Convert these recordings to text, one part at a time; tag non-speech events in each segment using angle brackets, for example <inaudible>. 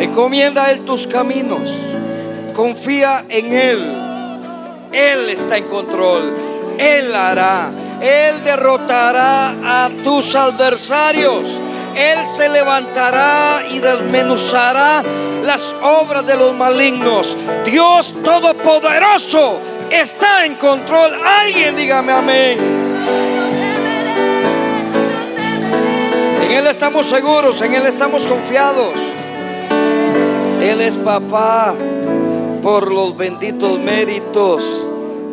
Encomienda a Él tus caminos. Confía en Él. Él está en control. Él hará. Él derrotará a tus adversarios. Él se levantará y desmenuzará las obras de los malignos. Dios Todopoderoso está en control. Alguien dígame amén. En Él estamos seguros, en Él estamos confiados. Él es papá por los benditos méritos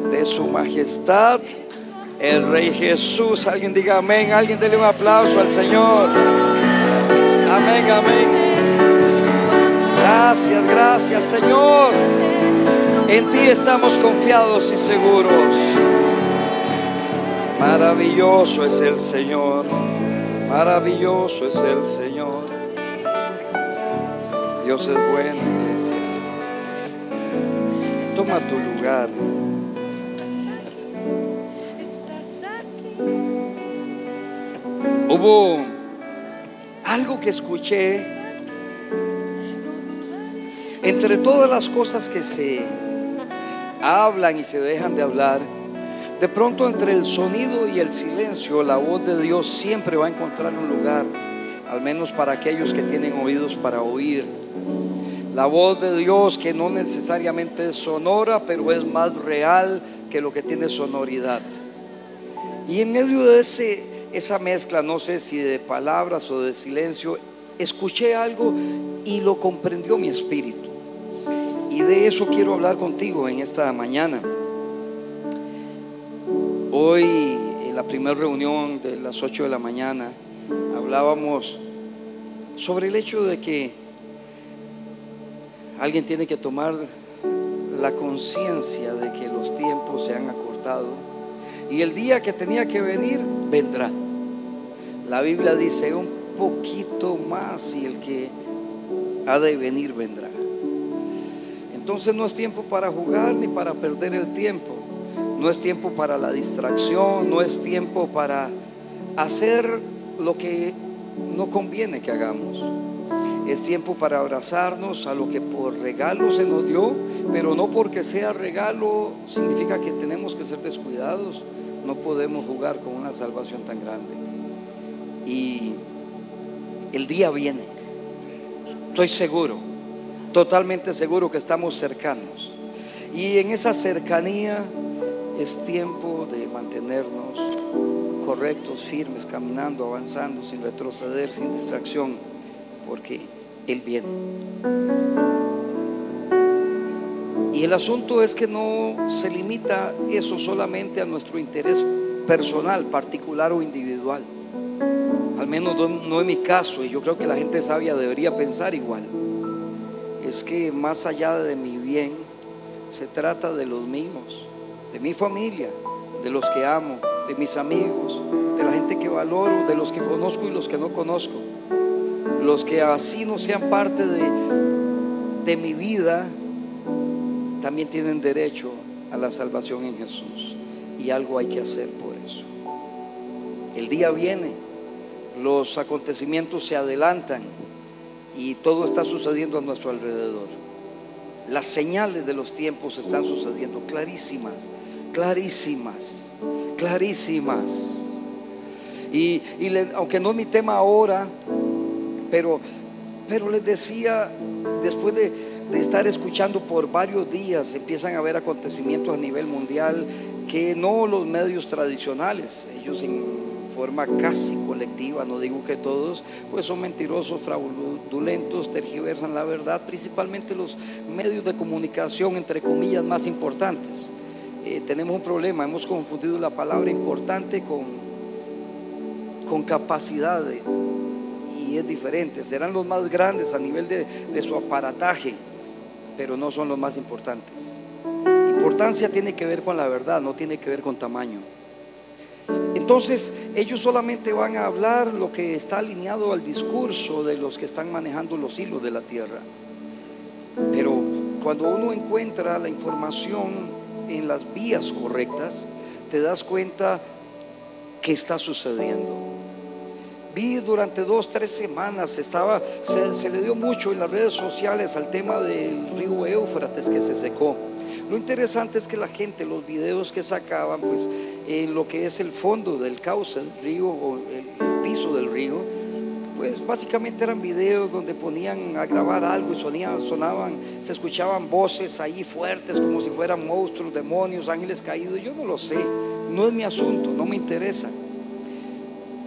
de su majestad, el Rey Jesús. Alguien diga amén, alguien dele un aplauso al Señor. Amén, amén. Gracias, gracias Señor. En ti estamos confiados y seguros. Maravilloso es el Señor. Maravilloso es el Señor. Dios es bueno, iglesia. Toma tu lugar. Hubo algo que escuché entre todas las cosas que se hablan y se dejan de hablar. De pronto entre el sonido y el silencio, la voz de Dios siempre va a encontrar un lugar, al menos para aquellos que tienen oídos para oír. La voz de Dios que no necesariamente es sonora, pero es más real que lo que tiene sonoridad. Y en medio de ese, esa mezcla, no sé si de palabras o de silencio, escuché algo y lo comprendió mi espíritu. Y de eso quiero hablar contigo en esta mañana. Hoy, en la primera reunión de las 8 de la mañana, hablábamos sobre el hecho de que alguien tiene que tomar la conciencia de que los tiempos se han acortado y el día que tenía que venir vendrá. La Biblia dice un poquito más y el que ha de venir vendrá. Entonces no es tiempo para jugar ni para perder el tiempo. No es tiempo para la distracción, no es tiempo para hacer lo que no conviene que hagamos. Es tiempo para abrazarnos a lo que por regalo se nos dio, pero no porque sea regalo significa que tenemos que ser descuidados. No podemos jugar con una salvación tan grande. Y el día viene. Estoy seguro, totalmente seguro que estamos cercanos. Y en esa cercanía es tiempo de mantenernos correctos, firmes, caminando, avanzando, sin retroceder, sin distracción, porque Él viene. Y el asunto es que no se limita eso solamente a nuestro interés personal, particular o individual. Al menos no en mi caso, y yo creo que la gente sabia debería pensar igual. Es que más allá de mi bien, se trata de los míos, de mi familia, de los que amo, de mis amigos, de la gente que valoro, de los que conozco y los que no conozco. Los que así no sean parte de, de mi vida, también tienen derecho a la salvación en Jesús. Y algo hay que hacer por eso. El día viene, los acontecimientos se adelantan y todo está sucediendo a nuestro alrededor. Las señales de los tiempos están sucediendo clarísimas, clarísimas, clarísimas. Y, aunque no es mi tema ahora, pero, pero les decía, después de, de estar escuchando por varios días, empiezan a haber acontecimientos a nivel mundial que no los medios tradicionales, ellos en forma casi colectiva, no digo que todos, pues son mentirosos, fraudulentos, tergiversan la verdad, principalmente los medios de comunicación, entre comillas, más importantes. Eh, tenemos un problema, hemos confundido la palabra importante con, con capacidad y es diferente. Serán los más grandes a nivel de, de su aparataje, pero no son los más importantes. Importancia tiene que ver con la verdad, no tiene que ver con tamaño. Entonces ellos solamente van a hablar lo que está alineado al discurso de los que están manejando los hilos de la tierra. Pero cuando uno encuentra la información en las vías correctas, te das cuenta que está sucediendo. vi durante dos, tres semanas, estaba, se, le dio mucho en las redes sociales al tema del río Éufrates que se secó. Lo interesante es que la gente, los videos que sacaban, pues en lo que es el fondo del cauce del río o el, el piso del río, pues básicamente eran videos donde ponían a grabar algo y sonaban, se escuchaban voces ahí fuertes como si fueran monstruos, demonios, ángeles caídos. Yo no lo sé, no es mi asunto, no me interesa.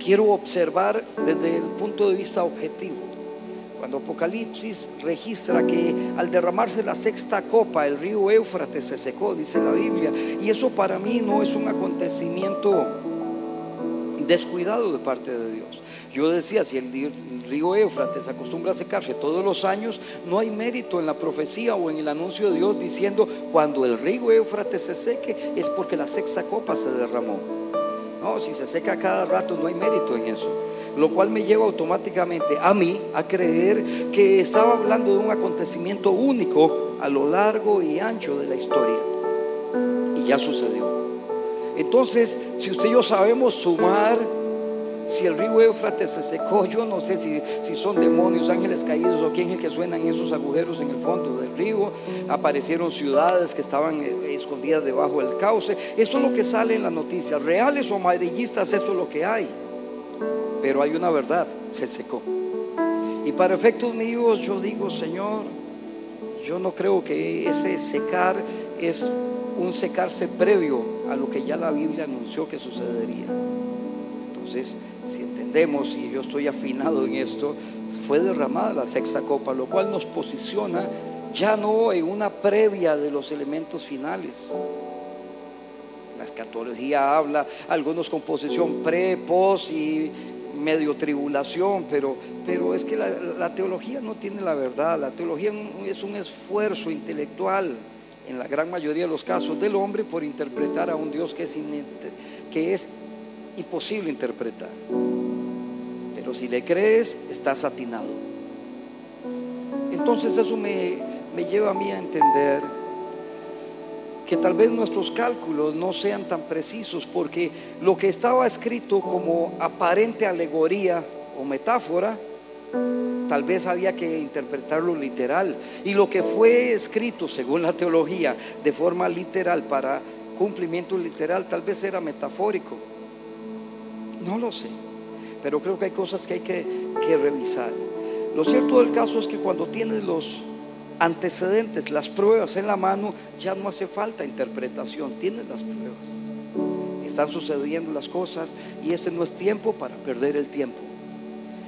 Quiero observar desde el punto de vista objetivo. Cuando Apocalipsis registra que al derramarse la sexta copa, el río Éufrates se secó, dice la Biblia, y eso para mí no es un acontecimiento descuidado de parte de Dios. Yo decía, si el río Éufrates acostumbra a secarse todos los años, no hay mérito en la profecía o en el anuncio de Dios diciendo, cuando el río Éufrates se seque es porque la sexta copa se derramó. No, si se seca cada rato no hay mérito en eso. Lo cual me lleva automáticamente a mí a creer que estaba hablando de un acontecimiento único a lo largo y ancho de la historia. Y ya sucedió. Entonces, si usted y yo sabemos sumar si el río Éufrates se secó, yo no sé si, son demonios, ángeles caídos o quién es el que suenan esos agujeros en el fondo del río. Aparecieron ciudades que estaban eh, escondidas debajo del cauce. Eso es lo que sale en las noticias. Reales o amarillistas, eso es lo que hay. Pero hay una verdad, se secó. Y para efectos míos yo digo, Señor, yo no creo que ese secar es un secarse previo a lo que ya la Biblia anunció que sucedería. Entonces, si entendemos y yo estoy afinado en esto, fue derramada la sexta copa, lo cual nos posiciona ya no en una previa de los elementos finales. La escatología habla, algunos con posición pre, pos y medio tribulación, pero, pero es que la, teología no tiene la verdad, la teología es un esfuerzo intelectual en la gran mayoría de los casos del hombre por interpretar a un Dios que es, que es imposible interpretar. Pero si le crees, estás atinado. Entonces eso me, me lleva a mí a entender que tal vez nuestros cálculos no sean tan precisos porque lo que estaba escrito como aparente alegoría o metáfora, tal vez había que interpretarlo literal. Y lo que fue escrito, según la teología, de forma literal para cumplimiento literal, tal vez era metafórico. No lo sé, pero creo que hay cosas que hay que, revisar. Lo cierto del caso es que cuando tienes los antecedentes, las pruebas en la mano, ya no hace falta interpretación, tienes las pruebas. Están sucediendo las cosas y este no es tiempo para perder el tiempo.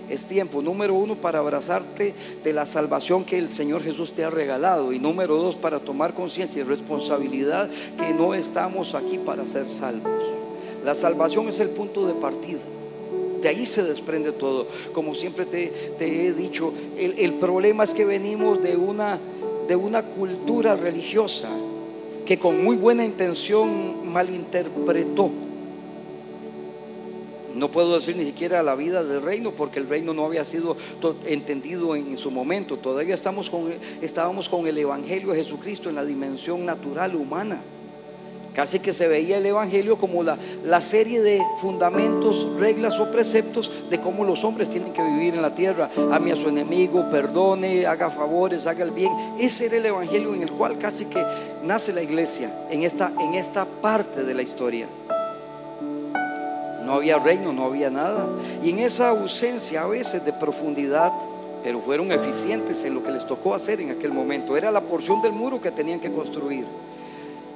Es tiempo, número uno, para abrazarte de la salvación que el Señor Jesús te ha regalado. Y número dos, para tomar conciencia y responsabilidad que no estamos aquí para ser salvos. La salvación es el punto de partida. De ahí se desprende todo. Como siempre te, he dicho, el, problema es que venimos de una, de una cultura religiosa que con muy buena intención malinterpretó. No puedo decir ni siquiera la vida del reino porque el reino no había sido entendido en, en su momento. Todavía estamos con, estábamos con el Evangelio de Jesucristo en la dimensión natural humana. Casi que se veía el Evangelio como la, la, serie de fundamentos, reglas o preceptos de cómo los hombres tienen que vivir en la tierra. Ame a su enemigo, perdone, haga favores, haga el bien. Ese era el Evangelio en el cual casi que nace la iglesia, en esta, en esta parte de la historia. No había reino, no había nada. Y en esa ausencia a veces de profundidad, pero fueron eficientes en lo que les tocó hacer en aquel momento. Era la porción del muro que tenían que construir.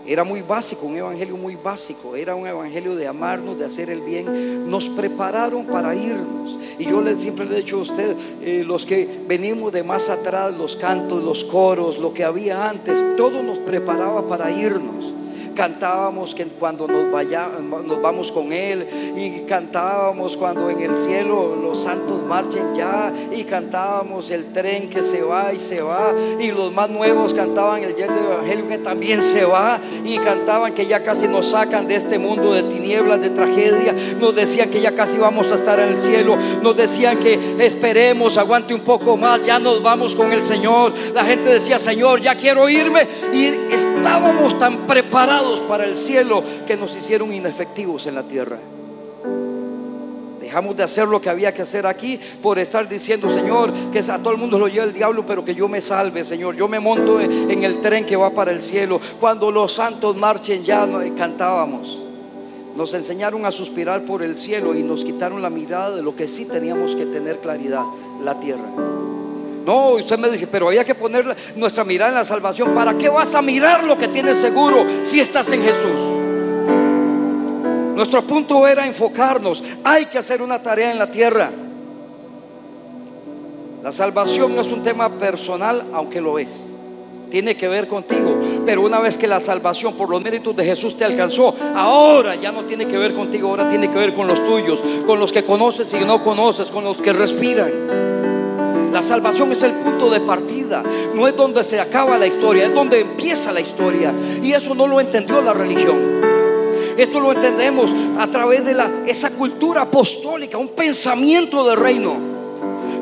Era muy básico, un evangelio muy básico. Era un evangelio de amarnos, de hacer el bien. Nos prepararon para irnos. Y yo le, siempre le he dicho a usted, eh, los que venimos de más atrás, los cantos, los coros, lo que había antes, todo nos preparaba para irnos cantábamos que cuando nos, vaya, nos vamos con Él y cantábamos cuando en el cielo los santos marchen ya y cantábamos el tren que se va y se va y los más nuevos cantaban el jet del Evangelio que también se va y cantaban que ya casi nos sacan de este mundo de tinieblas, de tragedia, nos decían que ya casi vamos a estar en el cielo, nos decían que esperemos, aguante un poco más, ya nos vamos con el Señor, la gente decía Señor, ya quiero irme y estábamos tan preparados para el cielo que nos hicieron inefectivos en la tierra. Dejamos de hacer lo que había que hacer aquí por estar diciendo, Señor, que a todo el mundo lo lleva el diablo, pero que yo me salve, Señor. Yo me monto en el tren que va para el cielo. Cuando los santos marchen ya cantábamos. Nos enseñaron a suspirar por el cielo y nos quitaron la mirada de lo que sí teníamos que tener claridad, la tierra. No, usted me dice, pero había que poner nuestra mirada en la salvación. ¿Para qué vas a mirar lo que tienes seguro si estás en Jesús? Nuestro punto era enfocarnos. Hay que hacer una tarea en la tierra. La salvación no es un tema personal, aunque lo es. Tiene que ver contigo. Pero una vez que la salvación por los méritos de Jesús te alcanzó, ahora ya no tiene que ver contigo, ahora tiene que ver con los tuyos, con los que conoces y no conoces, con los que respiran. La salvación es el punto de partida, no es donde se acaba la historia, es donde empieza la historia. Y eso no lo entendió la religión. Esto lo entendemos a través de la, esa cultura apostólica, un pensamiento de reino.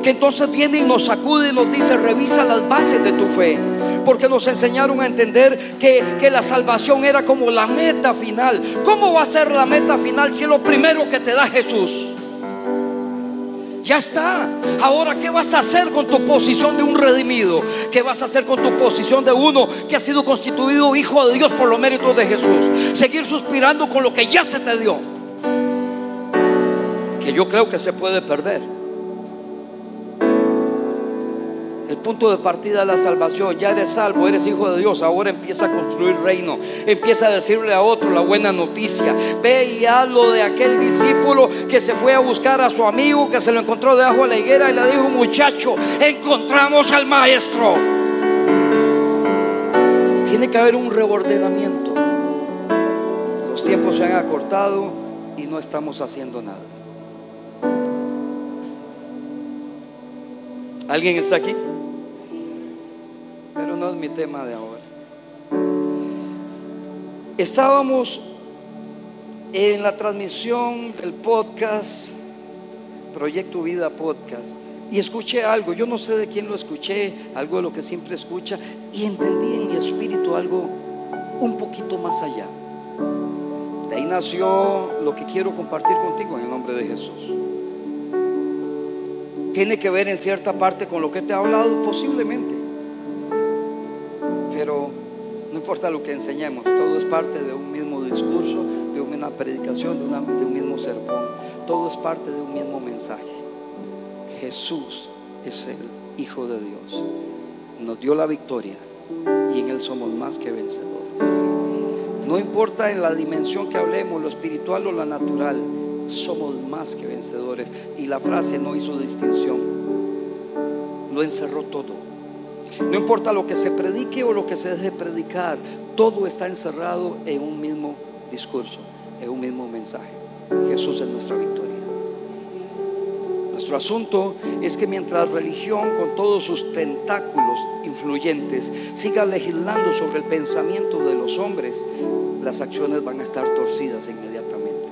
Que entonces viene y nos sacude y nos dice, revisa las bases de tu fe. Porque nos enseñaron a entender que, que la salvación era como la meta final. ¿Cómo va a ser la meta final si es lo primero que te da Jesús? Ya está. Ahora, ¿qué vas a hacer con tu posición de un redimido? ¿Qué vas a hacer con tu posición de uno que ha sido constituido hijo de Dios por los méritos de Jesús? Seguir suspirando con lo que ya se te dio. Que yo creo que se puede perder. El punto de partida de la salvación, ya eres salvo, eres hijo de Dios, ahora empieza a construir reino, empieza a decirle a otro la buena noticia. Ve y hazlo de aquel discípulo que se fue a buscar a su amigo, que se lo encontró debajo de la higuera y le dijo, muchacho, encontramos al maestro. Tiene que haber un reordenamiento. Los tiempos se han acortado y no estamos haciendo nada. ¿Alguien está aquí? No es mi tema de ahora. Estábamos en la transmisión del podcast, Proyecto Vida Podcast, y escuché algo, yo no sé de quién lo escuché, algo de lo que siempre escucha, y entendí en mi espíritu algo un poquito más allá. De ahí nació lo que quiero compartir contigo en el nombre de Jesús tiene que ver en cierta parte con lo que te ha hablado, posiblemente. Pero no importa lo que enseñemos, todo es parte de un mismo discurso, de una predicación, de, de un mismo sermón. Todo es parte de un mismo mensaje. Jesús es el Hijo de Dios. Nos dio la victoria y en Él somos más que vencedores. No importa en la dimensión que hablemos, lo espiritual o lo natural somos más que vencedores. Y la frase no hizo distinción, lo encerró todo. No importa lo que se predique o lo que se deje predicar, todo está encerrado en un mismo discurso, en un mismo mensaje. Jesús es nuestra victoria. Nuestro asunto es que mientras religión con todos sus tentáculos influyentes siga legislando sobre el pensamiento de los hombres, las acciones van a estar torcidas inmediatamente.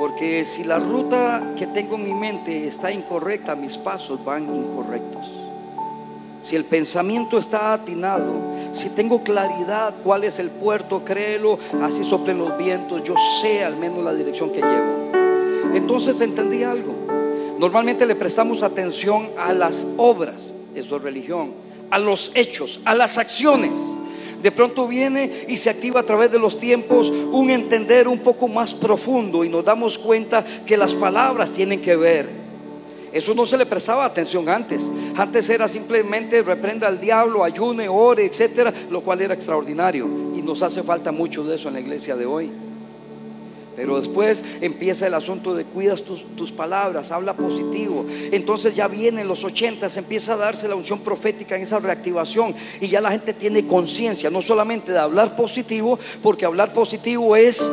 Porque si la ruta que tengo en mi mente está incorrecta, mis pasos van incorrectos. Si el pensamiento está atinado, si tengo claridad cuál es el puerto, créelo, así soplen los vientos, yo sé al menos la dirección que llevo. Entonces entendí algo. Normalmente le prestamos atención a las obras, eso es religión, a los hechos, a las acciones de pronto viene y se activa a través de los tiempos un entender un poco más profundo y nos damos cuenta que las palabras tienen que ver. Eso no se le prestaba atención antes. Antes era simplemente reprenda al diablo, ayune, ore, etcétera, lo cual era extraordinario. Y nos hace falta mucho de eso en la iglesia de hoy. Pero después empieza el asunto de cuidas tus, palabras, habla positivo. Entonces ya vienen los ochentas, empieza a darse la unción profética en esa reactivación y ya la gente tiene conciencia, no solamente de hablar positivo, porque hablar positivo es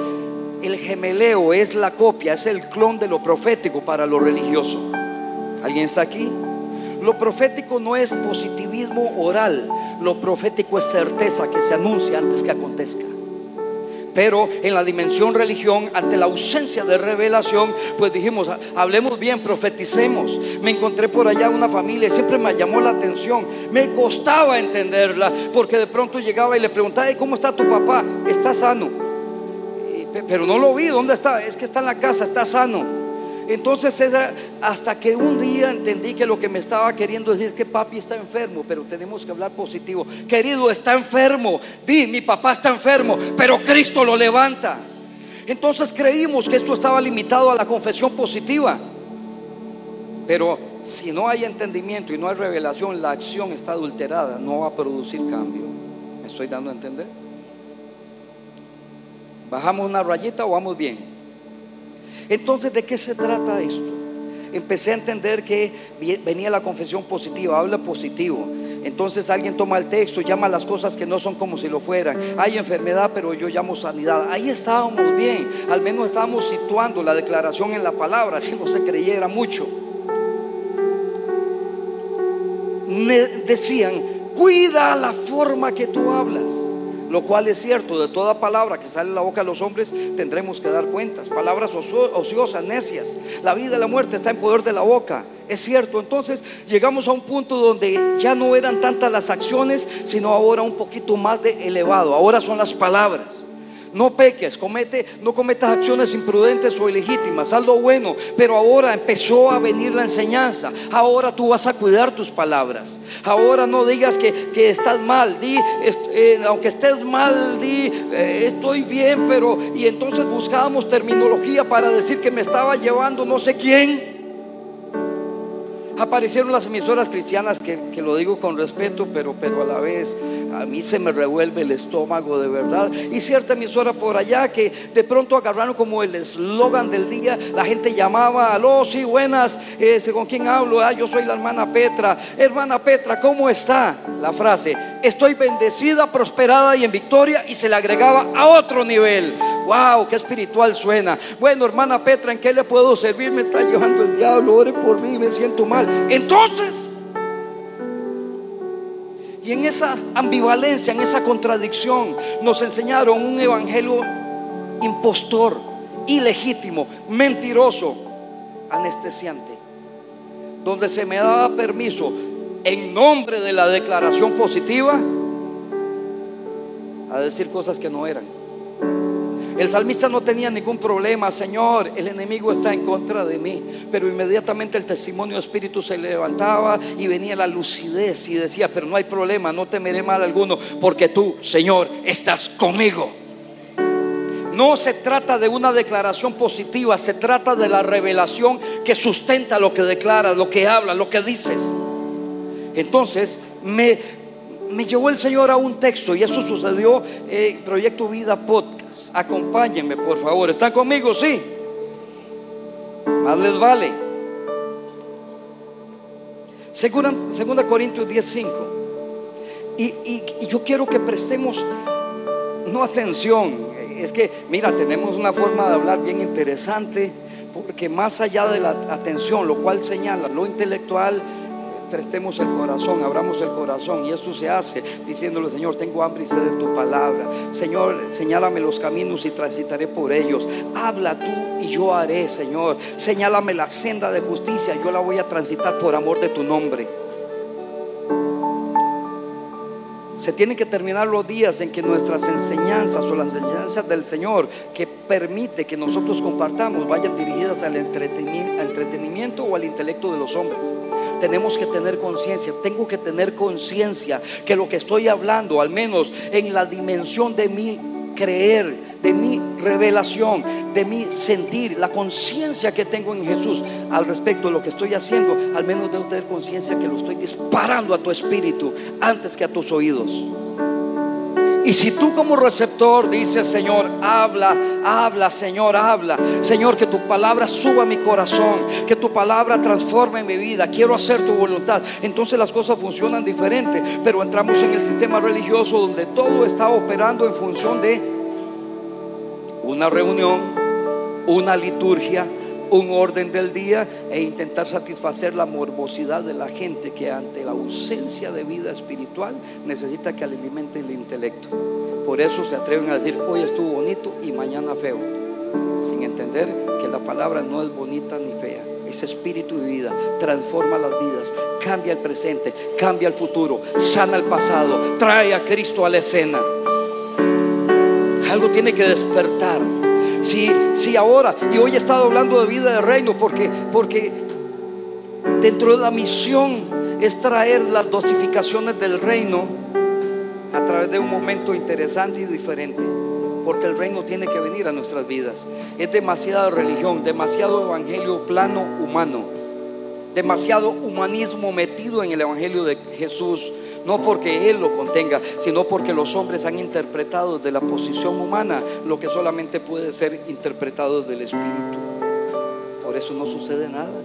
el gemeleo, es la copia, es el clon de lo profético para lo religioso. ¿Alguien está aquí? Lo profético no es positivismo oral, lo profético es certeza que se anuncia antes que acontezca. Pero en la dimensión religión, ante la ausencia de revelación, pues dijimos, hablemos bien, profeticemos. Me encontré por allá una familia y siempre me llamó la atención. Me costaba entenderla porque de pronto llegaba y le preguntaba, ¿cómo está tu papá? Está sano. Pero no lo vi, ¿dónde está? Es que está en la casa, está sano. Entonces era hasta que un día entendí que lo que me estaba queriendo decir es que papi está enfermo, pero tenemos que hablar positivo. Querido, está enfermo. Di, mi papá está enfermo, pero Cristo lo levanta. Entonces creímos que esto estaba limitado a la confesión positiva. Pero si no hay entendimiento y no hay revelación, la acción está adulterada, no va a producir cambio. ¿Me estoy dando a entender? ¿Bajamos una rayita o vamos bien? Entonces, ¿de qué se trata esto? Empecé a entender que venía la confesión positiva, habla positivo. Entonces alguien toma el texto, llama las cosas que no son como si lo fueran. Hay enfermedad, pero yo llamo sanidad. Ahí estábamos bien, al menos estábamos situando la declaración en la palabra, si no se creyera mucho. Me decían, cuida la forma que tú hablas lo cual es cierto, de toda palabra que sale de la boca de los hombres tendremos que dar cuentas. Palabras ociosas, necias. La vida y la muerte está en poder de la boca. Es cierto, entonces llegamos a un punto donde ya no eran tantas las acciones, sino ahora un poquito más de elevado. Ahora son las palabras. No peques, comete, no cometas acciones imprudentes o ilegítimas, haz lo bueno. Pero ahora empezó a venir la enseñanza. Ahora tú vas a cuidar tus palabras. Ahora no digas que, estás mal, di, eh, aunque estés mal, di, eh, estoy bien, pero... Y entonces buscábamos terminología para decir que me estaba llevando no sé quién aparecieron las emisoras cristianas, que, lo digo con respeto, pero, pero a la vez a mí se me revuelve el estómago de verdad. Y cierta emisora por allá que de pronto agarraron como el eslogan del día, la gente llamaba, aló, sí, buenas, este, ¿con quién hablo? Ah, yo soy la hermana Petra. Hermana Petra, ¿cómo está? La frase, estoy bendecida, prosperada y en victoria, y se le agregaba a otro nivel. ¡Wow! ¡Qué espiritual suena! Bueno, hermana Petra, ¿en qué le puedo servir? Me está llevando el diablo, ore por mí, me siento mal. Entonces, y en esa ambivalencia, en esa contradicción, nos enseñaron un evangelio impostor, ilegítimo, mentiroso, anestesiante, donde se me daba permiso en nombre de la declaración positiva a decir cosas que no eran. El salmista no tenía ningún problema, Señor, el enemigo está en contra de mí. Pero inmediatamente el testimonio espíritu se levantaba y venía la lucidez y decía, pero no hay problema, no temeré mal alguno, porque tú, Señor, estás conmigo. No se trata de una declaración positiva, se trata de la revelación que sustenta lo que declaras, lo que hablas, lo que dices. Entonces me, me llevó el Señor a un texto y eso sucedió en Proyecto Vida Podcast. Acompáñenme, por favor. ¿Están conmigo? Sí. Más les vale. Segunda, segunda Corintios 10:5. Y, y, y yo quiero que prestemos no atención. Es que, mira, tenemos una forma de hablar bien interesante, porque más allá de la atención, lo cual señala lo intelectual, prestemos el corazón, abramos el corazón. Y esto se hace diciéndole, Señor, tengo hambre y sed de tu palabra. Señor, señálame los caminos y transitaré por ellos. Habla tú y yo haré, Señor. Señálame la senda de justicia, yo la voy a transitar por amor de tu nombre. Se tienen que terminar los días en que nuestras enseñanzas o las enseñanzas del Señor que permite que nosotros compartamos vayan dirigidas al entretenimiento o al intelecto de los hombres. Tenemos que tener conciencia, tengo que tener conciencia que lo que estoy hablando, al menos en la dimensión de mi creer, de mi revelación, de mi sentir, la conciencia que tengo en Jesús al respecto de lo que estoy haciendo, al menos debo tener conciencia que lo estoy disparando a tu espíritu antes que a tus oídos. Y si tú como receptor dices, Señor, habla, habla, Señor, habla. Señor, que tu palabra suba a mi corazón, que tu palabra transforme mi vida. Quiero hacer tu voluntad. Entonces las cosas funcionan diferente. Pero entramos en el sistema religioso donde todo está operando en función de una reunión, una liturgia, un orden del día e intentar satisfacer la morbosidad de la gente que ante la ausencia de vida espiritual necesita que alimente el intelecto. Por eso se atreven a decir, hoy estuvo bonito y mañana feo, sin entender que la palabra no es bonita ni fea. Es espíritu y vida, transforma las vidas, cambia el presente, cambia el futuro, sana el pasado, trae a Cristo a la escena. Algo tiene que despertar Si, si ahora, y hoy he estado hablando de vida de reino, porque, porque dentro de la misión es traer las dosificaciones del reino a través de un momento interesante y diferente. Porque el reino tiene que venir a nuestras vidas. Es demasiada religión, demasiado evangelio plano humano, demasiado humanismo metido en el evangelio de Jesús. No porque Él lo contenga, sino porque los hombres han interpretado de la posición humana lo que solamente puede ser interpretado del Espíritu. Por eso no sucede nada.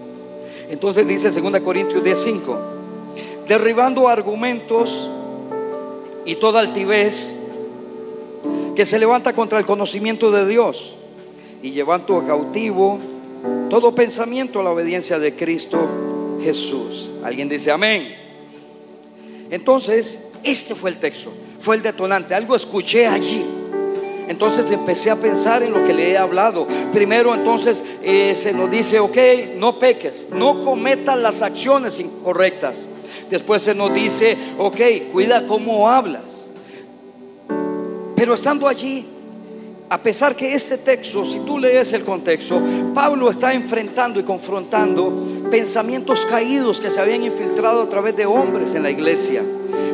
Entonces dice 2 Corintios 10:5, derribando argumentos y toda altivez que se levanta contra el conocimiento de Dios y llevando a cautivo todo pensamiento a la obediencia de Cristo Jesús. ¿Alguien dice amén? Entonces, este fue el texto, fue el detonante, algo escuché allí. Entonces empecé a pensar en lo que le he hablado. Primero entonces eh, se nos dice, ok, no peques, no cometas las acciones incorrectas. Después se nos dice, ok, cuida cómo hablas. Pero estando allí, a pesar que este texto, si tú lees el contexto, Pablo está enfrentando y confrontando pensamientos caídos que se habían infiltrado a través de hombres en la iglesia.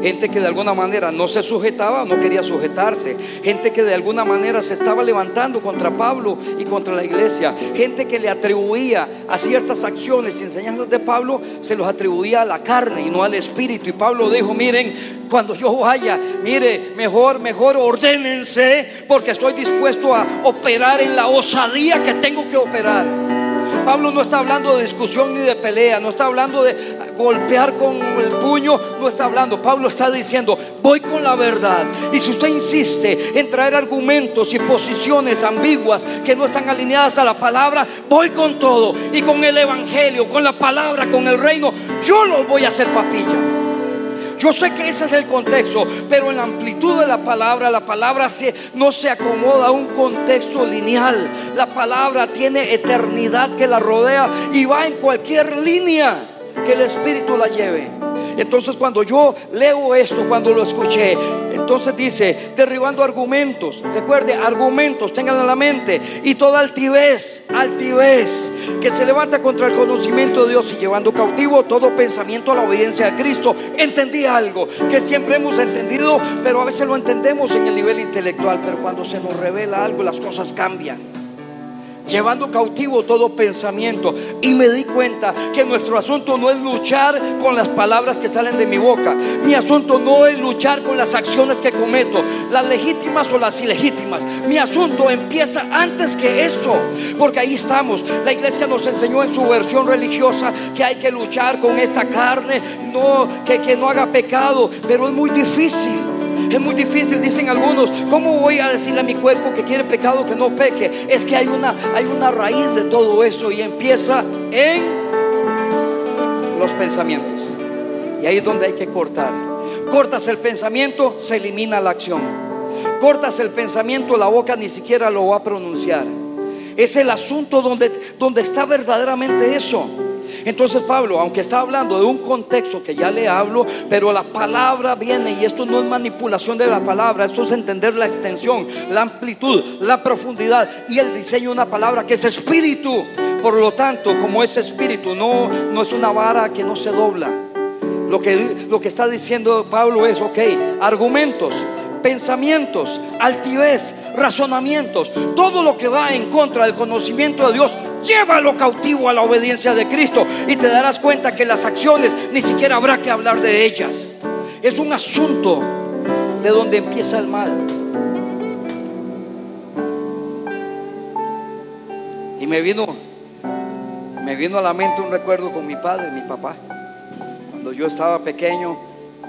Gente que de alguna manera no se sujetaba, no quería sujetarse. Gente que de alguna manera se estaba levantando contra Pablo y contra la iglesia. Gente que le atribuía a ciertas acciones y enseñanzas de Pablo, se los atribuía a la carne y no al espíritu. Y Pablo dijo, miren, cuando yo vaya, mire, mejor, mejor ordénense porque estoy dispuesto a operar en la osadía que tengo que operar. Pablo no está hablando de discusión ni de pelea, no está hablando de golpear con el puño, no está hablando. Pablo está diciendo, voy con la verdad. Y si usted insiste en traer argumentos y posiciones ambiguas que no están alineadas a la palabra, voy con todo. Y con el Evangelio, con la palabra, con el reino, yo lo voy a hacer papilla. Yo sé que ese es el contexto, pero en la amplitud de la palabra, la palabra no se acomoda a un contexto lineal. La palabra tiene eternidad que la rodea y va en cualquier línea que el Espíritu la lleve. Entonces cuando yo leo esto, cuando lo escuché, entonces dice, derribando argumentos, recuerde, argumentos, tengan en la mente, y toda altivez, altivez, que se levanta contra el conocimiento de Dios y llevando cautivo todo pensamiento a la obediencia de Cristo. Entendí algo que siempre hemos entendido, pero a veces lo entendemos en el nivel intelectual, pero cuando se nos revela algo, las cosas cambian llevando cautivo todo pensamiento. Y me di cuenta que nuestro asunto no es luchar con las palabras que salen de mi boca. Mi asunto no es luchar con las acciones que cometo, las legítimas o las ilegítimas. Mi asunto empieza antes que eso, porque ahí estamos. La iglesia nos enseñó en su versión religiosa que hay que luchar con esta carne, no que, que no haga pecado, pero es muy difícil. Es muy difícil, dicen algunos. ¿Cómo voy a decirle a mi cuerpo que quiere pecado que no peque? Es que hay una, hay una raíz de todo eso y empieza en los pensamientos. Y ahí es donde hay que cortar. Cortas el pensamiento, se elimina la acción. Cortas el pensamiento, la boca ni siquiera lo va a pronunciar. Es el asunto donde, donde está verdaderamente eso. Entonces Pablo, aunque está hablando de un contexto que ya le hablo, pero la palabra viene y esto no es manipulación de la palabra, esto es entender la extensión, la amplitud, la profundidad y el diseño de una palabra que es espíritu. Por lo tanto, como es espíritu, no, no es una vara que no se dobla. Lo que, lo que está diciendo Pablo es, ok, argumentos, pensamientos, altivez, razonamientos, todo lo que va en contra del conocimiento de Dios, llévalo cautivo a la obediencia de Cristo y te darás cuenta que las acciones ni siquiera habrá que hablar de ellas. Es un asunto de donde empieza el mal. Y me vino me vino a la mente un recuerdo con mi padre, mi papá. Cuando yo estaba pequeño,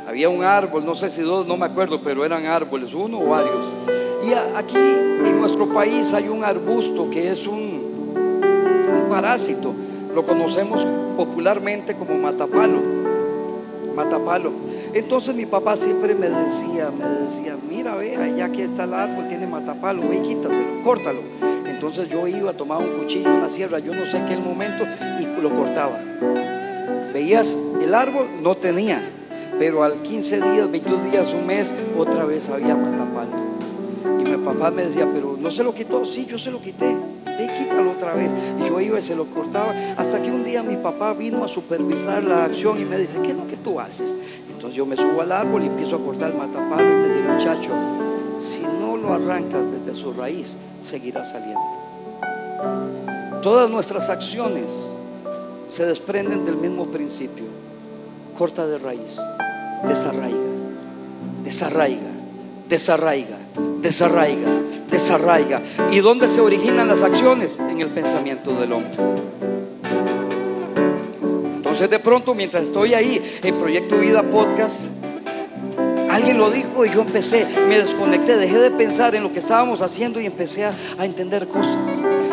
había un árbol, no sé si dos, no me acuerdo, pero eran árboles, uno o varios. Y aquí en nuestro país hay un arbusto que es un, parásito. Lo conocemos popularmente como matapalo. Matapalo. Entonces mi papá siempre me decía, me decía, mira, vea, ya que está el árbol, tiene matapalo, ve, quítaselo, córtalo. Entonces yo iba, tomar un cuchillo, una sierra, yo no sé qué momento, y lo cortaba. Veías, el árbol no tenía, pero al 15 días, 22 días, un mes, otra vez había matapalo. Y me papá me decía, pero no se lo quitó, sí, yo se lo quité, otra vez. Yo iba y se lo cortaba, hasta que un día mi papá vino a supervisar la acción y me dice, ¿qué es lo que tú haces? Entonces yo me subo al árbol y empiezo a cortar el matapalo y me dice, muchacho, si no lo arrancas desde su raíz, seguirá saliendo. Todas nuestras acciones se desprenden del mismo principio. Corta de raíz, desarraiga, desarraiga, desarraiga, desarraiga, desarraiga. ¿Y dónde se originan las acciones? En el pensamiento del hombre. Entonces de pronto mientras estoy ahí en Proyecto Vida Podcast, alguien lo dijo y yo empecé, me desconecté, dejé de pensar en lo que estábamos haciendo y empecé a, a entender cosas.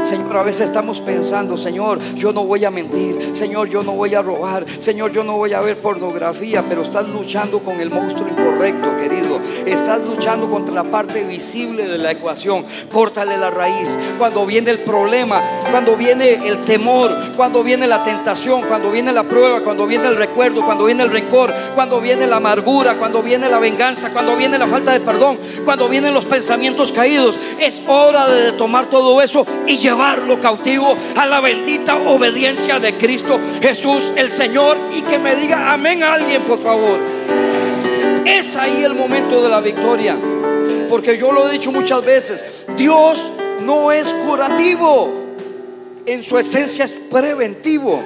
Señor, a veces estamos pensando, Señor, yo no voy a mentir, Señor, yo no voy a robar, Señor, yo no voy a ver pornografía, pero estás luchando con el monstruo incorrecto, querido. Estás luchando contra la parte visible de la ecuación. Córtale la raíz. Cuando viene el problema, cuando viene el temor, cuando viene la tentación, cuando viene la prueba, cuando viene el recuerdo, cuando viene el rencor, cuando viene la amargura, cuando viene la venganza, cuando viene la falta de perdón, cuando vienen los pensamientos caídos, es hora de tomar todo eso y llevar llevarlo cautivo a la bendita obediencia de Cristo Jesús el Señor y que me diga amén a alguien por favor. Es ahí el momento de la victoria. Porque yo lo he dicho muchas veces, Dios no es curativo, en su esencia es preventivo.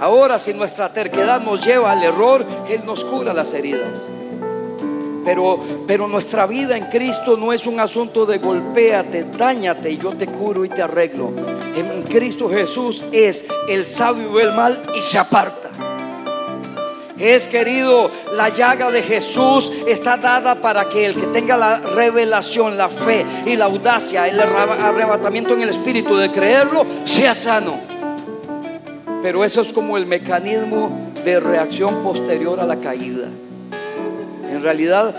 Ahora si nuestra terquedad nos lleva al error, Él nos cura las heridas. Pero, pero nuestra vida en Cristo no es un asunto de golpéate, dañate y yo te curo y te arreglo. En Cristo Jesús es el sabio ve el mal y se aparta. Es querido, la llaga de Jesús está dada para que el que tenga la revelación, la fe y la audacia, el arrebatamiento en el espíritu de creerlo, sea sano. Pero eso es como el mecanismo de reacción posterior a la caída. En realidad,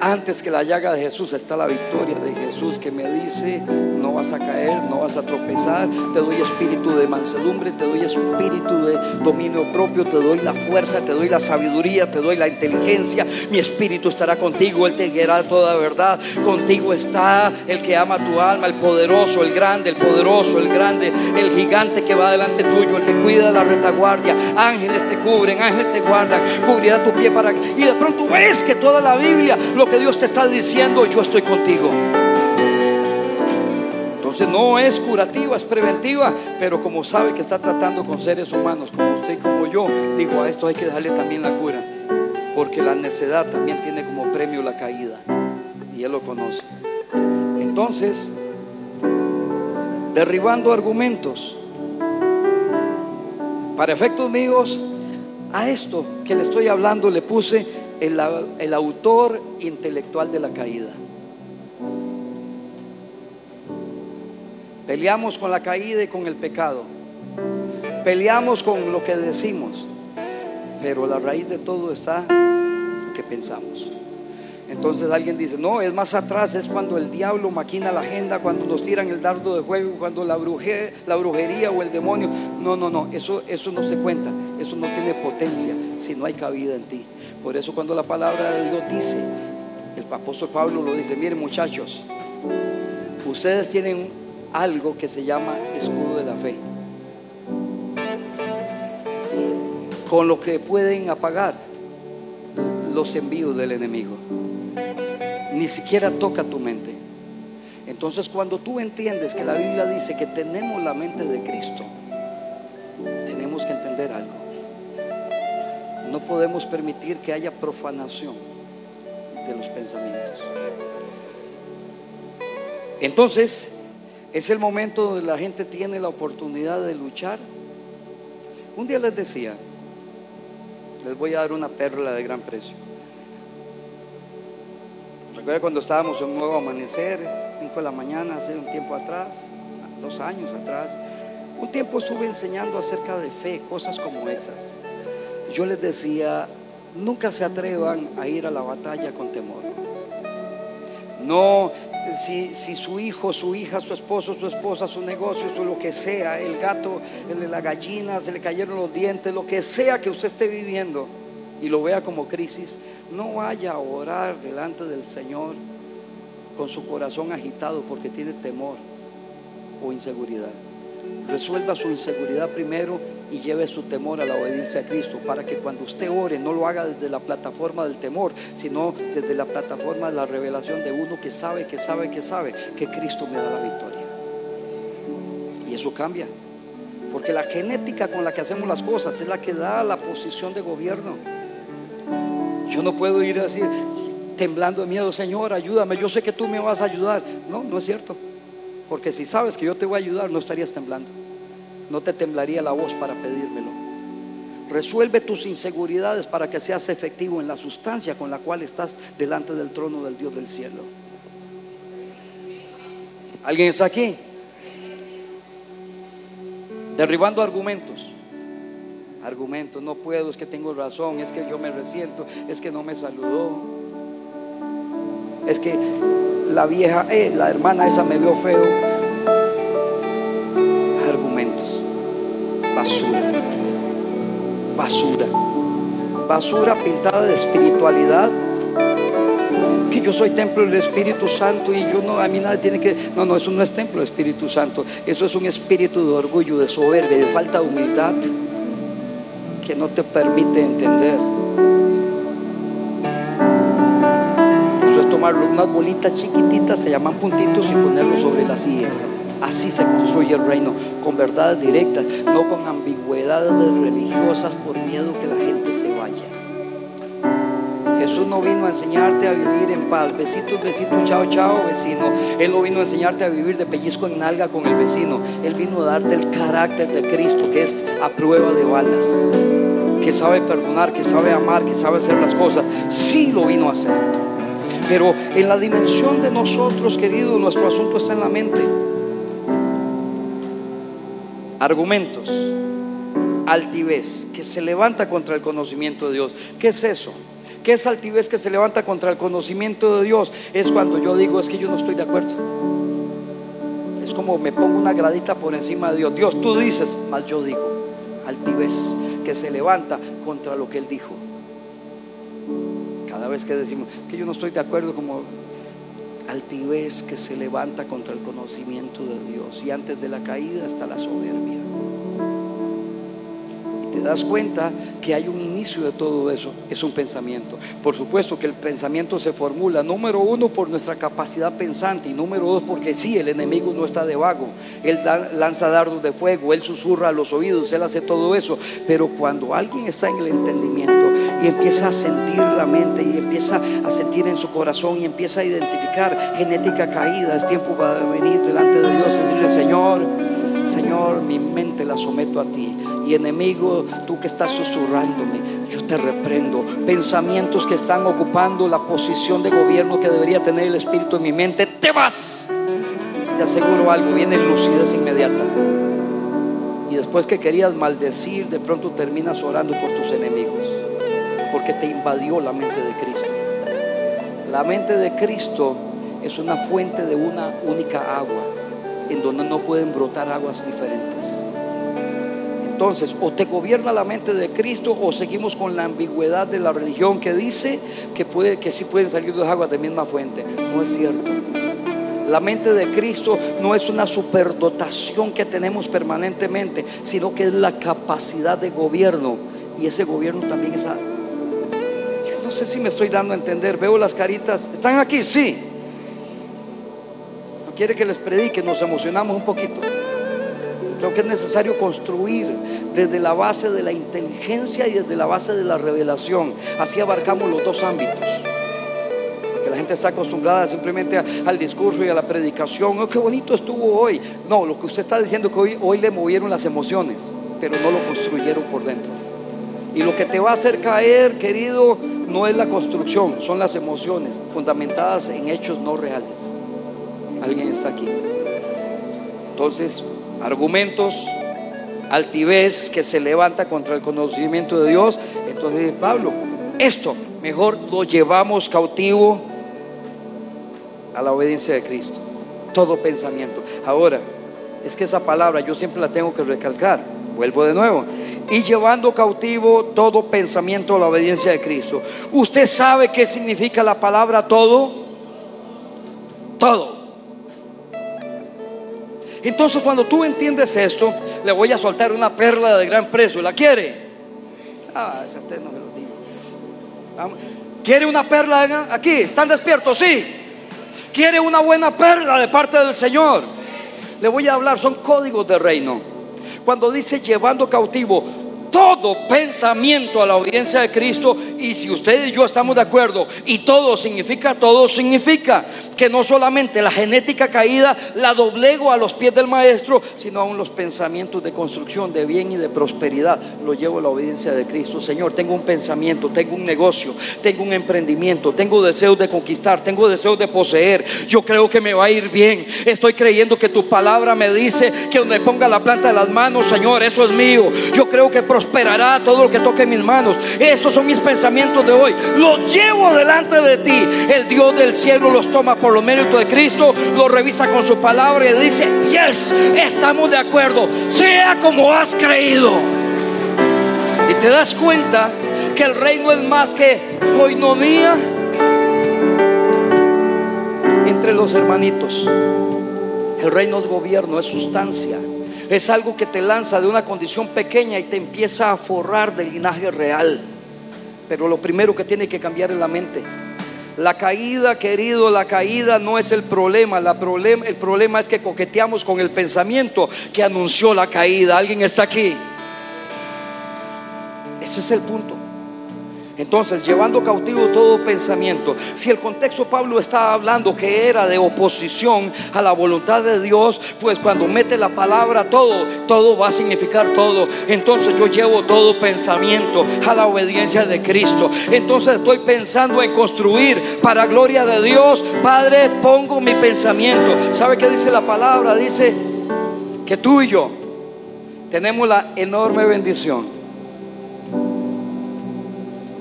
antes que la llaga de Jesús está la victoria de Jesús que me dice, no vas a caer, no vas a tropezar, te doy espíritu de mansedumbre, te doy espíritu de dominio propio, te doy la fuerza, te doy la sabiduría, te doy la inteligencia, mi espíritu estará contigo, Él te guiará toda verdad, contigo está el que ama tu alma, el poderoso, el grande, el poderoso, el grande, el gigante que va delante tuyo, el que cuida la retaguardia, ángeles te cubren, ángeles te guardan, cubrirá tu pie para... Y de pronto ves que toda la Biblia, lo que Dios te está diciendo, yo estoy contigo. Entonces no es curativa, es preventiva, pero como sabe que está tratando con seres humanos como usted y como yo, digo, a esto hay que darle también la cura, porque la necedad también tiene como premio la caída, y él lo conoce. Entonces, derribando argumentos, para efectos míos, a esto que le estoy hablando le puse el, autor intelectual de la caída. Peleamos con la caída y con el pecado. Peleamos con lo que decimos. Pero la raíz de todo está que pensamos. Entonces alguien dice, no, es más atrás, es cuando el diablo maquina la agenda, cuando nos tiran el dardo de juego, cuando la, la brujería o el demonio. No, no, no, eso, eso no se cuenta, eso no tiene potencia si no hay cabida en ti. Por eso cuando la palabra de Dios dice, el apóstol Pablo lo dice, miren muchachos, ustedes tienen algo que se llama escudo de la fe, con lo que pueden apagar los envíos del enemigo. Ni siquiera toca tu mente. Entonces cuando tú entiendes que la Biblia dice que tenemos la mente de Cristo, tenemos que entender algo. Podemos permitir que haya profanación de los pensamientos. Entonces, es el momento donde la gente tiene la oportunidad de luchar. Un día les decía, les voy a dar una perla de gran precio. Recuerda cuando estábamos en un nuevo amanecer, 5 de la mañana, hace un tiempo atrás, dos años atrás, un tiempo estuve enseñando acerca de fe, cosas como esas yo les decía, nunca se atrevan a ir a la batalla con temor. No, si, su hijo, su hija, su esposo, su esposa, su negocio, su lo que sea, el gato, la gallina, se le cayeron los dientes, lo que sea que usted esté viviendo y lo vea como crisis, no vaya a orar delante del Señor con su corazón agitado porque tiene temor o inseguridad. Resuelva su inseguridad primero y lleve su temor a la obediencia a Cristo para que cuando usted ore no lo haga desde la plataforma del temor, sino desde la plataforma de la revelación de uno que sabe, que sabe, que sabe que Cristo me da la victoria. Y eso cambia. Porque la genética con la que hacemos las cosas es la que da la posición de gobierno. Yo no puedo ir así temblando de miedo, Señor, ayúdame, yo sé que tú me vas a ayudar. No, no es cierto. Porque si sabes que yo te voy a ayudar, no estarías temblando. No te temblaría la voz para pedírmelo. Resuelve tus inseguridades para que seas efectivo en la sustancia con la cual estás delante del trono del Dios del cielo. ¿Alguien está aquí? Derribando argumentos. Argumentos, no puedo, es que tengo razón, es que yo me resiento, es que no me saludó. Es que la vieja, eh, la hermana esa me vio feo. Basura. Basura. Basura pintada de espiritualidad. Que yo soy templo del Espíritu Santo y yo no, a mí nadie tiene que. No, no, eso no es templo del Espíritu Santo. Eso es un espíritu de orgullo, de soberbia, de falta de humildad que no te permite entender. tomar unas bolitas chiquititas, se llaman puntitos, y ponerlos sobre las sillas. Así se construye el reino, con verdades directas, no con ambigüedades religiosas por miedo que la gente se vaya. Jesús no vino a enseñarte a vivir en paz, besitos, besitos, chao, chao, vecino. Él no vino a enseñarte a vivir de pellizco en nalga con el vecino. Él vino a darte el carácter de Cristo, que es a prueba de balas, que sabe perdonar, que sabe amar, que sabe hacer las cosas. Sí lo vino a hacer. Pero en la dimensión de nosotros, querido, nuestro asunto está en la mente. Argumentos, altivez, que se levanta contra el conocimiento de Dios. ¿Qué es eso? ¿Qué es altivez que se levanta contra el conocimiento de Dios? Es cuando yo digo, es que yo no estoy de acuerdo. Es como me pongo una gradita por encima de Dios. Dios, tú dices, más yo digo. Altivez que se levanta contra lo que Él dijo vez que decimos que yo no estoy de acuerdo como altivez que se levanta contra el conocimiento de Dios y antes de la caída está la soberbia te das cuenta que hay un inicio de todo eso, es un pensamiento. Por supuesto que el pensamiento se formula, número uno, por nuestra capacidad pensante y número dos, porque sí, el enemigo no está de vago. Él lanza dardos de fuego, él susurra a los oídos, él hace todo eso. Pero cuando alguien está en el entendimiento y empieza a sentir la mente y empieza a sentir en su corazón y empieza a identificar genética caída, es tiempo para venir delante de Dios y decirle, Señor, Señor, mi mente la someto a ti. Y enemigo, tú que estás susurrándome, yo te reprendo. Pensamientos que están ocupando la posición de gobierno que debería tener el Espíritu en mi mente, te vas. Te aseguro algo, viene lucidez inmediata. Y después que querías maldecir, de pronto terminas orando por tus enemigos. Porque te invadió la mente de Cristo. La mente de Cristo es una fuente de una única agua en donde no pueden brotar aguas diferentes. Entonces, o te gobierna la mente de Cristo o seguimos con la ambigüedad de la religión que dice que, puede, que sí pueden salir dos aguas de misma fuente. No es cierto. La mente de Cristo no es una superdotación que tenemos permanentemente, sino que es la capacidad de gobierno. Y ese gobierno también es... No sé si me estoy dando a entender. Veo las caritas. ¿Están aquí? Sí quiere que les predique, nos emocionamos un poquito. Creo que es necesario construir desde la base de la inteligencia y desde la base de la revelación. Así abarcamos los dos ámbitos. Porque la gente está acostumbrada simplemente al discurso y a la predicación. Oh, qué bonito estuvo hoy. No, lo que usted está diciendo es que hoy le movieron las emociones, pero no lo construyeron por dentro. Y lo que te va a hacer caer, querido, no es la construcción, son las emociones fundamentadas en hechos no reales. ¿Alguien está aquí? Entonces, argumentos, altivez que se levanta contra el conocimiento de Dios. Entonces, Pablo, esto mejor lo llevamos cautivo a la obediencia de Cristo. Todo pensamiento. Ahora, es que esa palabra yo siempre la tengo que recalcar. Vuelvo de nuevo. Y llevando cautivo todo pensamiento a la obediencia de Cristo. ¿Usted sabe qué significa la palabra todo? todo. Entonces cuando tú entiendes esto, le voy a soltar una perla de gran precio. ¿La quiere? Ah, esa no me lo digo. ¿Quiere una perla aquí? ¿Están despiertos? Sí. ¿Quiere una buena perla de parte del Señor? Le voy a hablar, son códigos de reino. Cuando dice llevando cautivo todo pensamiento a la obediencia de Cristo. Y si usted y yo estamos de acuerdo, y todo significa, todo significa que no solamente la genética caída la doblego a los pies del maestro, sino aún los pensamientos de construcción, de bien y de prosperidad, lo llevo a la obediencia de Cristo. Señor, tengo un pensamiento, tengo un negocio, tengo un emprendimiento, tengo deseos de conquistar, tengo deseos de poseer. Yo creo que me va a ir bien. Estoy creyendo que tu palabra me dice que donde ponga la planta de las manos, Señor, eso es mío. Yo creo que prosperará todo lo que toque mis manos. Estos son mis pensamientos de hoy. Los llevo delante de ti. El Dios del cielo los toma por los méritos de Cristo, los revisa con su palabra y dice, yes, estamos de acuerdo, sea como has creído. Y te das cuenta que el reino es más que coinonía entre los hermanitos. El reino es gobierno, es sustancia. Es algo que te lanza de una condición pequeña y te empieza a forrar del linaje real. Pero lo primero que tiene que cambiar es la mente. La caída, querido, la caída no es el problema. La problema. El problema es que coqueteamos con el pensamiento que anunció la caída. ¿Alguien está aquí? Ese es el punto. Entonces, llevando cautivo todo pensamiento, si el contexto Pablo estaba hablando que era de oposición a la voluntad de Dios, pues cuando mete la palabra todo, todo va a significar todo. Entonces yo llevo todo pensamiento a la obediencia de Cristo. Entonces estoy pensando en construir para gloria de Dios. Padre, pongo mi pensamiento. ¿Sabe qué dice la palabra? Dice que tú y yo tenemos la enorme bendición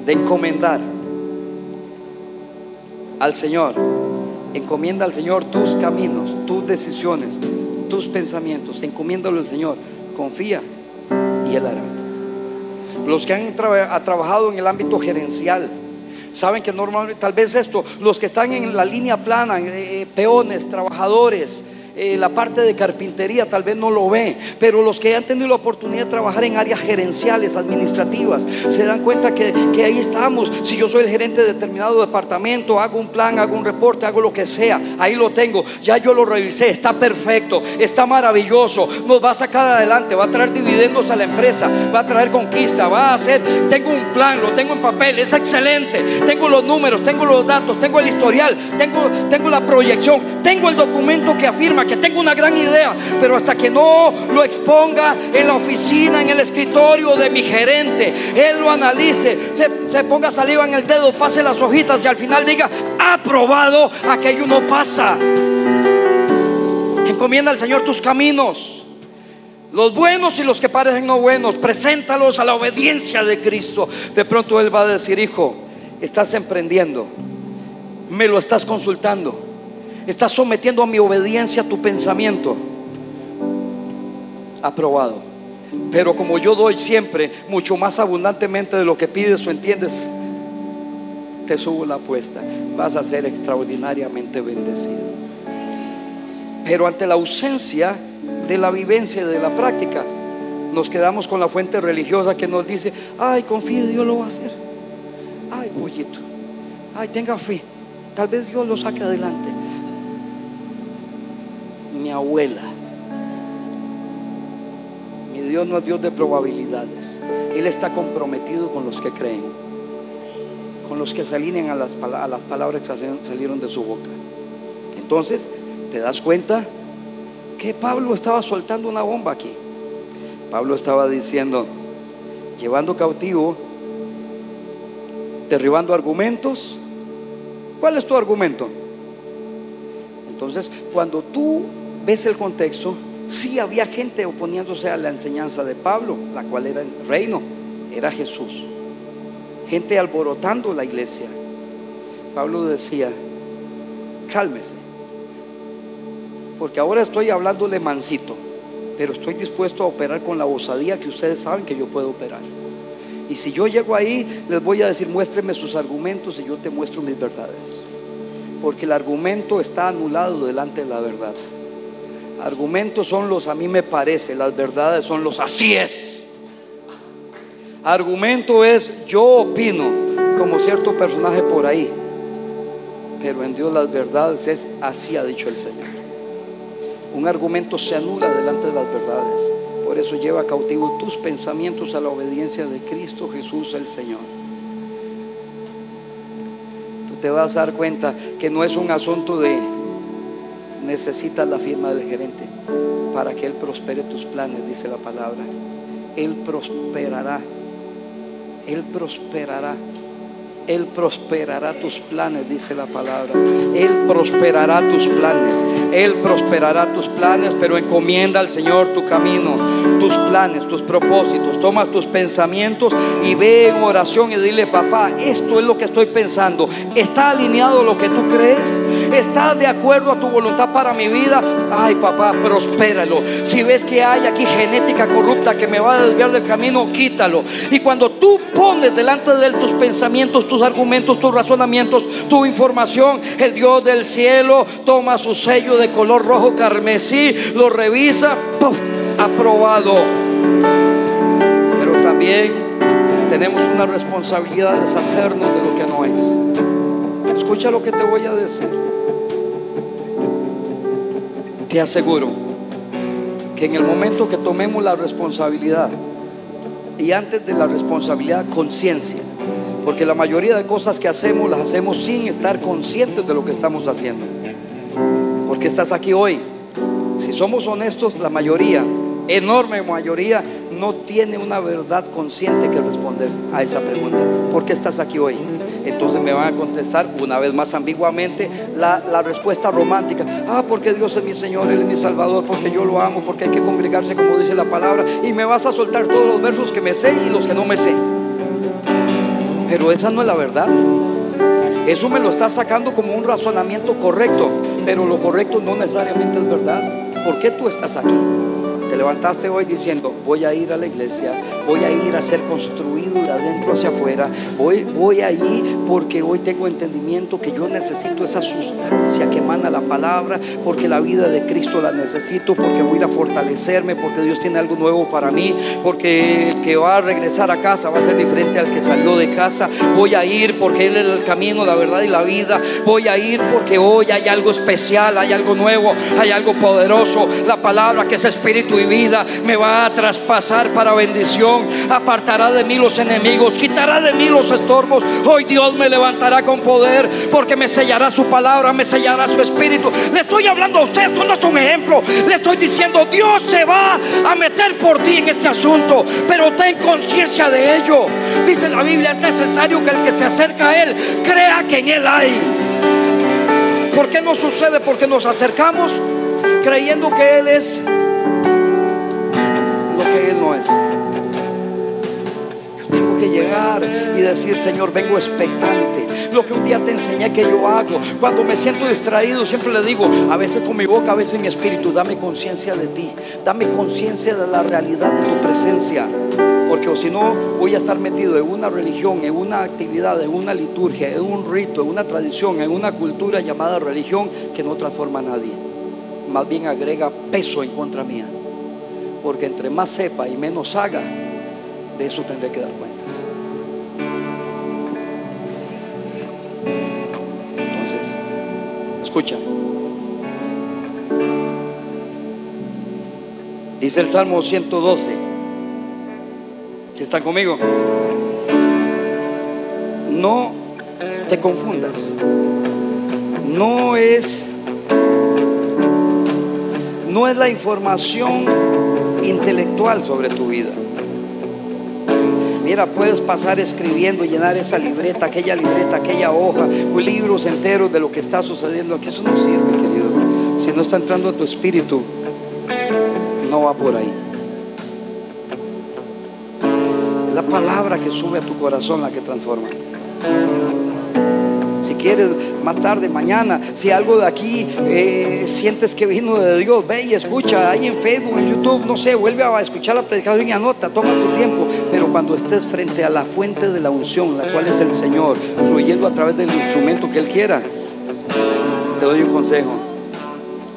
de encomendar al Señor. Encomienda al Señor tus caminos, tus decisiones, tus pensamientos. Encomiéndalo al Señor. Confía y Él hará. Los que han trabajado en el ámbito gerencial, saben que normalmente, tal vez esto, los que están en la línea plana, eh, peones, trabajadores, eh, la parte de carpintería tal vez no lo ve, pero los que han tenido la oportunidad de trabajar en áreas gerenciales, administrativas, se dan cuenta que, que ahí estamos. Si yo soy el gerente de determinado departamento, hago un plan, hago un reporte, hago lo que sea, ahí lo tengo, ya yo lo revisé, está perfecto, está maravilloso, nos va a sacar adelante, va a traer dividendos a la empresa, va a traer conquista, va a hacer, tengo un plan, lo tengo en papel, es excelente, tengo los números, tengo los datos, tengo el historial, tengo, tengo la proyección, tengo el documento que afirma que tengo una gran idea, pero hasta que no lo exponga en la oficina, en el escritorio de mi gerente, él lo analice, se, ponga saliva en el dedo, pase las hojitas y al final diga, aprobado, aquello no pasa. Encomienda al Señor tus caminos. Los buenos y los que parecen no buenos, preséntalos a la obediencia de Cristo. De pronto Él va a decir, hijo, estás emprendiendo, me lo estás consultando Estás sometiendo a mi obediencia tu pensamiento. Aprobado. Pero como yo doy siempre mucho más abundantemente de lo que pides o entiendes, te subo la apuesta. Vas a ser extraordinariamente bendecido. Pero ante la ausencia de la vivencia y de la práctica, nos quedamos con la fuente religiosa que nos dice, ay, confíe, Dios lo va a hacer. Ay, pollito, ay, tenga fe. Tal vez Dios lo saque adelante mi abuela. Mi Dios no es Dios de probabilidades. Él está comprometido con los que creen, con los que se alinean a las, a las palabras que salieron de su boca. Entonces, ¿te das cuenta que Pablo estaba soltando una bomba aquí? Pablo estaba diciendo, llevando cautivo, derribando argumentos. ¿Cuál es tu argumento? Entonces, cuando tú ves el contexto, sí había gente oponiéndose a la enseñanza de Pablo, la cual era el reino, era Jesús. Gente alborotando la iglesia. Pablo decía, cálmese, porque ahora estoy hablándole mansito, pero estoy dispuesto a operar con la osadía que ustedes saben que yo puedo operar. Y si yo llego ahí, les voy a decir, muéstrenme sus argumentos y yo te muestro mis verdades. Porque el argumento está anulado delante de la verdad. Argumentos son los a mí me parece, las verdades son los así es. Argumento es yo opino, como cierto personaje por ahí. Pero en Dios las verdades es así ha dicho el Señor. Un argumento se anula delante de las verdades. Por eso lleva cautivo tus pensamientos a la obediencia de Cristo Jesús el Señor. Tú te vas a dar cuenta que no es un asunto de necesitas la firma del gerente para que Él prospere tus planes, dice la palabra. Él prosperará. Él prosperará. Él prosperará tus planes, dice la palabra. Él prosperará tus planes. Él prosperará tus planes, pero encomienda al Señor tu camino, tus planes, tus propósitos. Toma tus pensamientos y ve en oración y dile, papá, esto es lo que estoy pensando. ¿Está alineado lo que tú crees? ¿Está de acuerdo a tu voluntad para mi vida? Ay, papá, prospéralo. Si ves que hay aquí genética corrupta que me va a desviar del camino, quítalo. Y cuando tú pones delante de él tus pensamientos, tus argumentos, tus razonamientos, tu información, el Dios del cielo toma su sello de color rojo carmesí, lo revisa, aprobado. Pero también tenemos una responsabilidad de deshacernos de lo que no es. Escucha lo que te voy a decir. Te aseguro que en el momento que tomemos la responsabilidad y antes de la responsabilidad, conciencia, porque la mayoría de cosas que hacemos las hacemos sin estar conscientes de lo que estamos haciendo. Porque estás aquí hoy. Si somos honestos, la mayoría, enorme mayoría, no tiene una verdad consciente que responder a esa pregunta. ¿Por qué estás aquí hoy? Entonces me van a contestar una vez más ambiguamente la, la, respuesta romántica. Ah, porque Dios es mi Señor, Él es mi Salvador, porque yo lo amo, porque hay que congregarse como dice la palabra. Y me vas a soltar todos los versos que me sé y los que no me sé. Pero esa no es la verdad. Eso me lo está sacando como un razonamiento correcto, pero lo correcto no necesariamente es verdad. ¿Por qué tú estás aquí? Te levantaste hoy diciendo, voy a ir a la iglesia, voy a ir a ser construido de adentro hacia afuera, voy, voy allí porque hoy tengo entendimiento que yo necesito esa sustancia que emana la palabra, porque la vida de Cristo la necesito, porque voy a fortalecerme, porque Dios tiene algo nuevo para mí, porque el que va a regresar a casa va a ser diferente al que salió de casa, voy a ir porque Él es el camino, la verdad y la vida, voy a ir porque hoy hay algo especial, hay algo nuevo, hay algo poderoso, la palabra que es espíritu y vida me va a traspasar para bendición, apartará de mí los enemigos, quitará de mí los estorbos. Hoy Dios me levantará con poder porque me sellará su palabra, me sellará su espíritu. Le estoy hablando a usted, esto no es un ejemplo. Le estoy diciendo, Dios se va a meter por ti en este asunto, pero ten conciencia de ello. Dice la Biblia, es necesario que el que se acerca a Él crea que en Él hay. ¿Por qué no sucede? Porque nos acercamos creyendo que Él es que Él no es. Tengo que llegar y decir, Señor, vengo expectante. Lo que un día te enseñé que yo hago. Cuando me siento distraído, siempre le digo, a veces con mi boca, a veces mi espíritu, dame conciencia de ti. Dame conciencia de la realidad de tu presencia. Porque si no, voy a estar metido en una religión, en una actividad, en una liturgia, en un rito, en una tradición, en una cultura llamada religión que no transforma a nadie. Más bien agrega peso en contra mía. Porque entre más sepa y menos haga, de eso tendré que dar cuentas. Entonces, escucha. Dice el Salmo 112. Si están conmigo? No te confundas. No es no es la información intelectual sobre tu vida. Mira, puedes pasar escribiendo, llenar esa libreta, aquella libreta, aquella hoja, libros enteros de lo que está sucediendo aquí. Eso no sirve, querido. Si no está entrando a tu espíritu, no va por ahí. La palabra que sube a tu corazón la que transforma quieres más tarde, mañana, si algo de aquí eh, sientes que vino de Dios, ve y escucha ahí en Facebook, en YouTube, no sé, vuelve a escuchar la predicación y anota, toma tu tiempo, pero cuando estés frente a la fuente de la unción, la cual es el Señor, fluyendo a través del instrumento que Él quiera, te doy un consejo.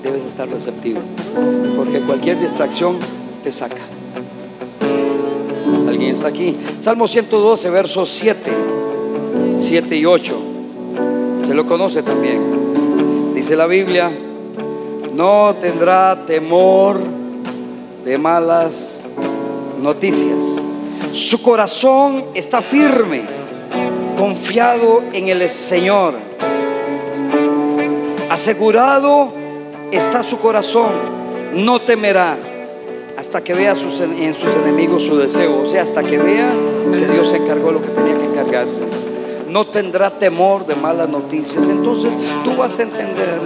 Debes estar receptivo. Porque cualquier distracción te saca. ¿Alguien está aquí? Salmo 112, versos 7, 7 y 8. Se lo conoce también. Dice la Biblia, no tendrá temor de malas noticias. Su corazón está firme, confiado en el Señor. Asegurado está su corazón, no temerá hasta que vea en sus enemigos su deseo, o sea, hasta que vea que Dios se encargó lo que tenía que encargarse. No tendrá temor de malas noticias. Entonces tú vas a entender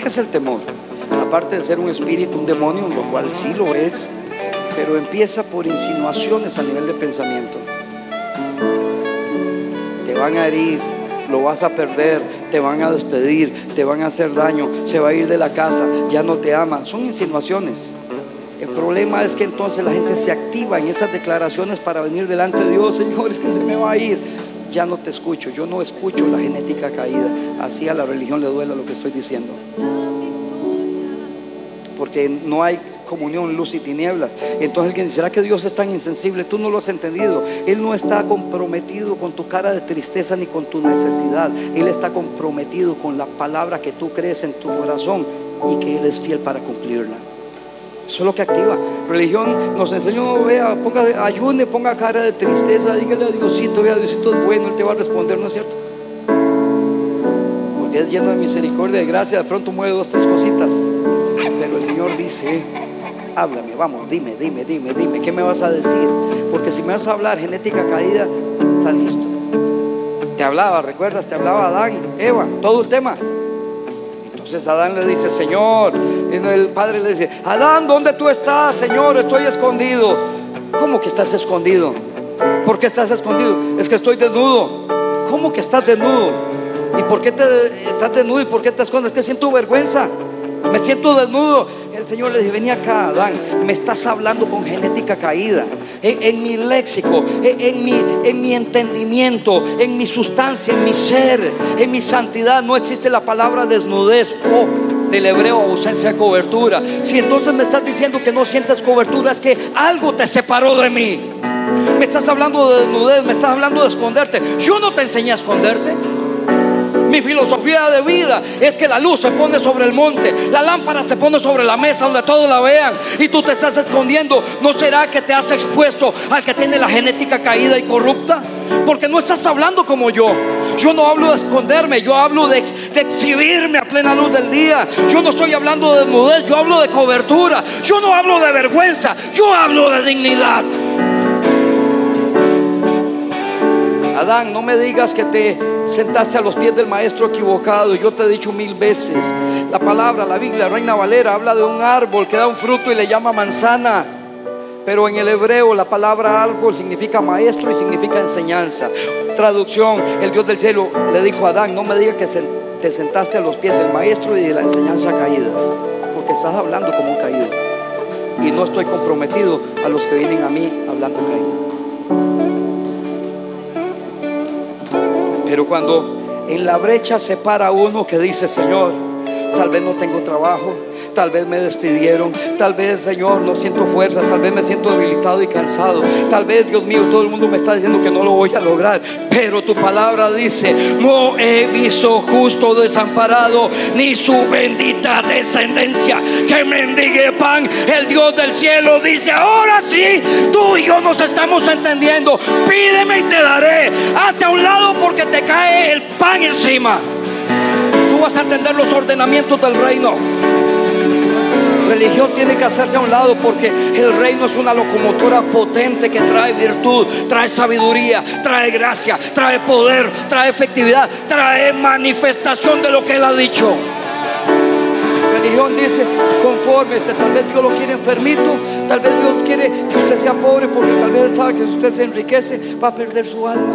qué es el temor. Aparte de ser un espíritu, un demonio, lo cual sí lo es, pero empieza por insinuaciones a nivel de pensamiento. Te van a herir, lo vas a perder, te van a despedir, te van a hacer daño, se va a ir de la casa, ya no te ama. Son insinuaciones. El problema es que entonces la gente se activa en esas declaraciones para venir delante de Dios, Señor, es que se me va a ir. Ya no te escucho, yo no escucho la genética caída. Así a la religión le duela lo que estoy diciendo. Porque no hay comunión, luz y tinieblas. Entonces alguien ¿será que Dios es tan insensible? Tú no lo has entendido. Él no está comprometido con tu cara de tristeza ni con tu necesidad. Él está comprometido con la palabra que tú crees en tu corazón y que Él es fiel para cumplirla. Eso es lo que activa. Religión nos enseñó, vea, ponga, ayune, ponga cara de tristeza, dígale a Diosito, vea, Diosito es bueno, Él te va a responder, ¿no es cierto? Porque es lleno de misericordia y de gracia, de pronto mueve dos, tres cositas. Pero el Señor dice, háblame, vamos, dime, dime, dime, dime, ¿qué me vas a decir? Porque si me vas a hablar genética caída, está listo. Te hablaba, ¿recuerdas? Te hablaba Adán, Eva, todo el tema. Entonces Adán le dice, Señor, y el padre le dice, Adán, ¿dónde tú estás? Señor, estoy escondido. ¿Cómo que estás escondido? ¿Por qué estás escondido? Es que estoy desnudo. ¿Cómo que estás desnudo? ¿Y por qué te, estás desnudo y por qué te escondes? Es que siento vergüenza. Me siento desnudo. El Señor le dice, vení acá, Adán, me estás hablando con genética caída. En, mi léxico, en, mi, en mi entendimiento, en mi sustancia, en mi ser, en mi santidad, no existe la palabra desnudez o del hebreo ausencia de cobertura. Si entonces me estás diciendo que no sientes cobertura, es que algo te separó de mí. Me estás hablando de desnudez, me estás hablando de esconderte. Yo no te enseñé a esconderte. Mi filosofía de vida es que la luz se pone sobre el monte, la lámpara se pone sobre la mesa donde todos la vean y tú te estás escondiendo. ¿No será que te has expuesto al que tiene la genética caída y corrupta? Porque no estás hablando como yo. Yo no hablo de esconderme, yo hablo de, exhibirme a plena luz del día. Yo no estoy hablando de desnudez, yo hablo de cobertura. Yo no hablo de vergüenza, yo hablo de dignidad. Adán, no me digas que te sentaste a los pies del maestro equivocado. Yo te he dicho mil veces. La palabra, la Biblia, Reina Valera, habla de un árbol que da un fruto y le llama manzana. Pero en el hebreo la palabra árbol significa maestro y significa enseñanza. Traducción, el Dios del cielo le dijo a Adán, no me digas que te sentaste a los pies del maestro y de la enseñanza caída. Porque estás hablando como un caído. Y no estoy comprometido a los que vienen a mí hablando caído. Pero cuando en la brecha se para uno que dice, Señor, tal vez no tengo trabajo, tal vez me despidieron, tal vez, Señor, no siento fuerza, tal vez me siento debilitado y cansado, tal vez, Dios mío, todo el mundo me está diciendo que no lo voy a lograr, pero tu palabra dice, no he visto justo desamparado, ni su bendita descendencia que mendigue pan. El Dios del cielo dice, ahora sí, tú y yo nos estamos entendiendo, pídeme y te daré, hasta un lado porque te cae el pan encima. Tú vas a entender los ordenamientos del reino religión tiene que hacerse a un lado porque el reino es una locomotora potente que trae virtud, trae sabiduría, trae gracia, trae poder, trae efectividad, trae manifestación de lo que Él ha dicho. Religión dice, conforme, este, tal vez Dios lo quiere enfermito, tal vez Dios quiere que usted sea pobre porque tal vez Él sabe que si usted se enriquece va a perder su alma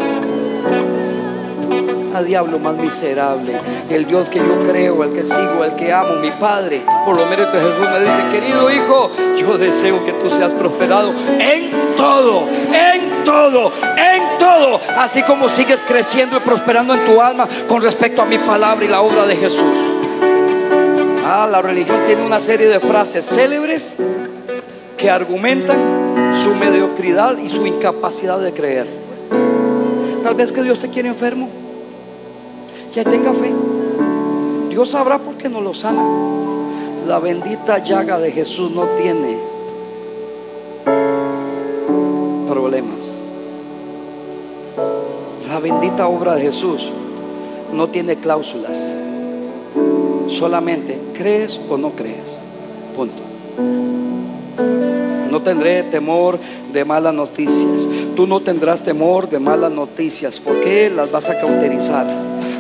a diablo más miserable. El Dios que yo creo, el que sigo, el que amo, mi Padre, por lo menos de Jesús me dice, querido hijo, yo deseo que tú seas prosperado en todo, en todo, en todo, así como sigues creciendo y prosperando en tu alma con respecto a mi palabra y la obra de Jesús. Ah, la religión tiene una serie de frases célebres que argumentan su mediocridad y su incapacidad de creer. Tal vez que Dios te quiere enfermo. Que tenga fe. Dios sabrá por qué no lo sana. La bendita llaga de Jesús no tiene problemas. La bendita obra de Jesús no tiene cláusulas. Solamente crees o no crees. Punto. No tendré temor de malas noticias. Tú no tendrás temor de malas noticias. porque las vas a cauterizar?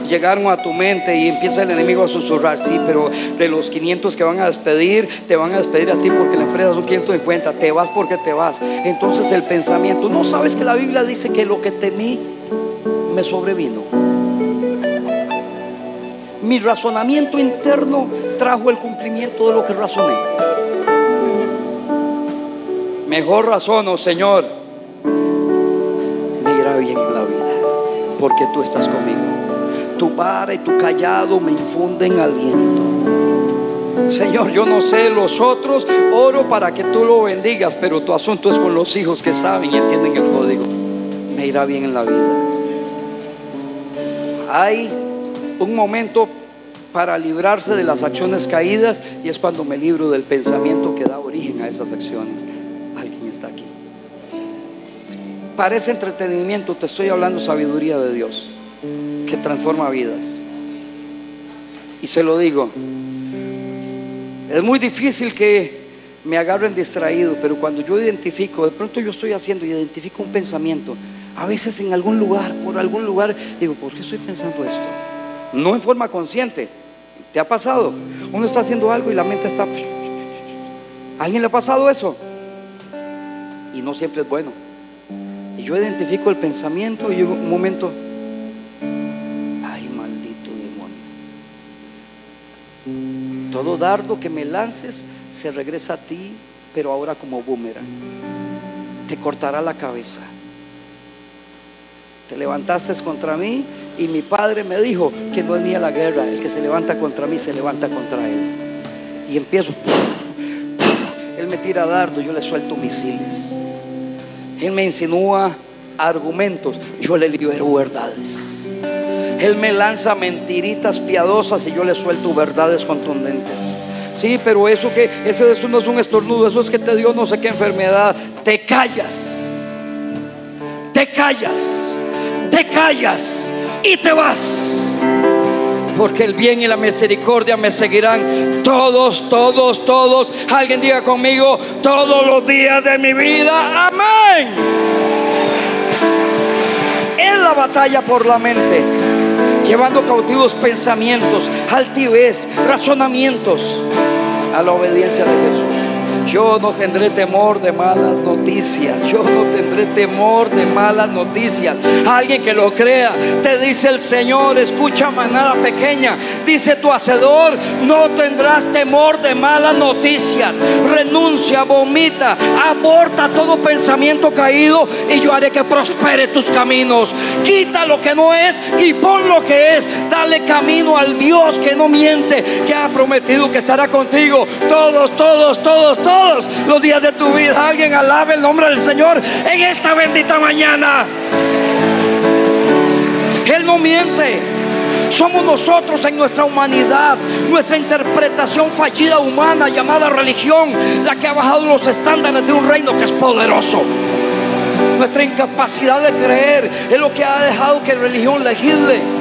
Llegaron a tu mente y empieza el enemigo a susurrar, sí, pero de los 500 que van a despedir, te van a despedir a ti porque la empresa son 550, te vas porque te vas. Entonces el pensamiento, no sabes que la Biblia dice que lo que temí me sobrevino. Mi razonamiento interno trajo el cumplimiento de lo que razoné. Mejor razono, Señor. Porque tú estás conmigo. Tu vara y tu callado me infunden aliento. Señor, yo no sé los otros, oro para que tú lo bendigas, pero tu asunto es con los hijos que saben y entienden el código. Me irá bien en la vida. Hay un momento para librarse de las acciones caídas y es cuando me libro del pensamiento que da origen a esas acciones. Para ese entretenimiento te estoy hablando sabiduría de Dios que transforma vidas. Y se lo digo, es muy difícil que me agarren distraído, pero cuando yo identifico, de pronto yo estoy haciendo y identifico un pensamiento, a veces en algún lugar, por algún lugar, digo, ¿por qué estoy pensando esto? No en forma consciente. ¿Te ha pasado? Uno está haciendo algo y la mente está... alguien le ha pasado eso? Y no siempre es bueno. Yo identifico el pensamiento y un momento, ay maldito demonio. Todo dardo que me lances se regresa a ti, pero ahora como boomerang. Te cortará la cabeza. Te levantaste contra mí y mi padre me dijo que no es mía la guerra, el que se levanta contra mí se levanta contra él. Y empiezo, <laughs> él me tira dardo, yo le suelto misiles. Él me insinúa argumentos, yo le libero verdades. Él me lanza mentiritas piadosas y yo le suelto verdades contundentes. Sí, pero eso que ese eso no es un estornudo, eso es que te dio no sé qué enfermedad. Te callas. Te callas te callas y te vas. Porque el bien y la misericordia me seguirán todos, todos, todos. Alguien diga conmigo, todos los días de mi vida. Amén. En la batalla por la mente, llevando cautivos pensamientos, altivez, razonamientos a la obediencia de Jesús. Yo no tendré temor de malas noticias. Yo no tendré temor de malas noticias. Alguien que lo crea, te dice el Señor, escucha manada pequeña. Dice tu hacedor, no tendrás temor de malas noticias. Renuncia, vomita, aborta todo pensamiento caído y yo haré que prospere tus caminos. Quita lo que no es y pon lo que es. Dale camino al Dios que no miente, que ha prometido que estará contigo. Todos, todos, todos, todos todos los días de tu vida. Alguien alabe el nombre del Señor en esta bendita mañana. Él no miente. Somos nosotros en nuestra humanidad, nuestra interpretación fallida humana llamada religión, la que ha bajado los estándares de un reino que es poderoso. Nuestra incapacidad de creer es lo que ha dejado que religión legisle.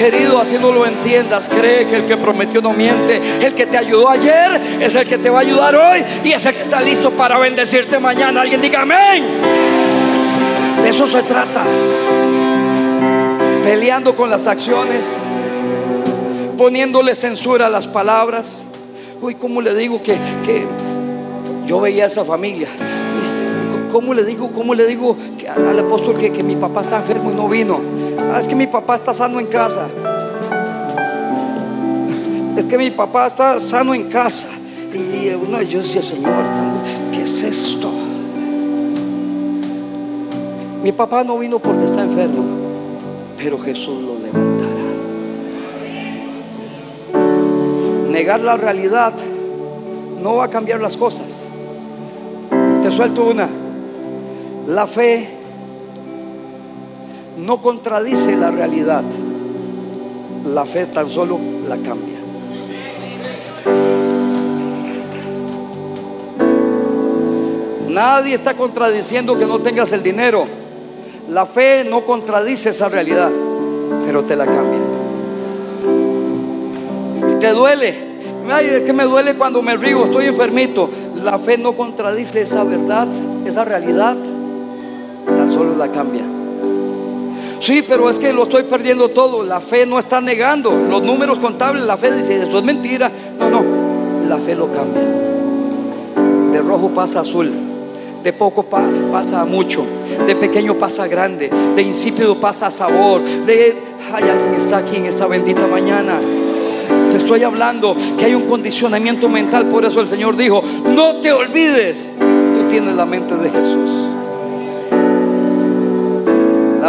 Querido, así no lo entiendas. Cree que el que prometió no miente. El que te ayudó ayer es el que te va a ayudar hoy y es el que está listo para bendecirte mañana. Alguien diga amén. De eso se trata. Peleando con las acciones, poniéndole censura a las palabras. Uy, ¿cómo le digo que, yo veía a esa familia? ¿Cómo le digo, cómo le digo al apóstol que, que mi papá está enfermo y no vino? Ah, es que mi papá está sano en casa. Es que mi papá está sano en casa. Y uno, yo decía, Señor, ¿qué es esto? Mi papá no vino porque está enfermo, pero Jesús lo levantará. Negar la realidad no va a cambiar las cosas. Te suelto una. La fe no contradice la realidad. La fe tan solo la cambia. Nadie está contradiciendo que no tengas el dinero. La fe no contradice esa realidad, pero te la cambia. Y te duele. Ay, es que me duele cuando me río, estoy enfermito. La fe no contradice esa verdad, esa realidad, tan solo la cambia. Sí, pero es que lo estoy perdiendo todo. La fe no está negando los números contables. La fe dice, eso es mentira. No, no, la fe lo cambia. De rojo pasa a azul. De poco pasa a mucho. De pequeño pasa a grande. De insípido pasa a sabor. De, ay, alguien está aquí en esta bendita mañana. Te estoy hablando que hay un condicionamiento mental. Por eso el Señor dijo, no te olvides. Tú tienes la mente de Jesús.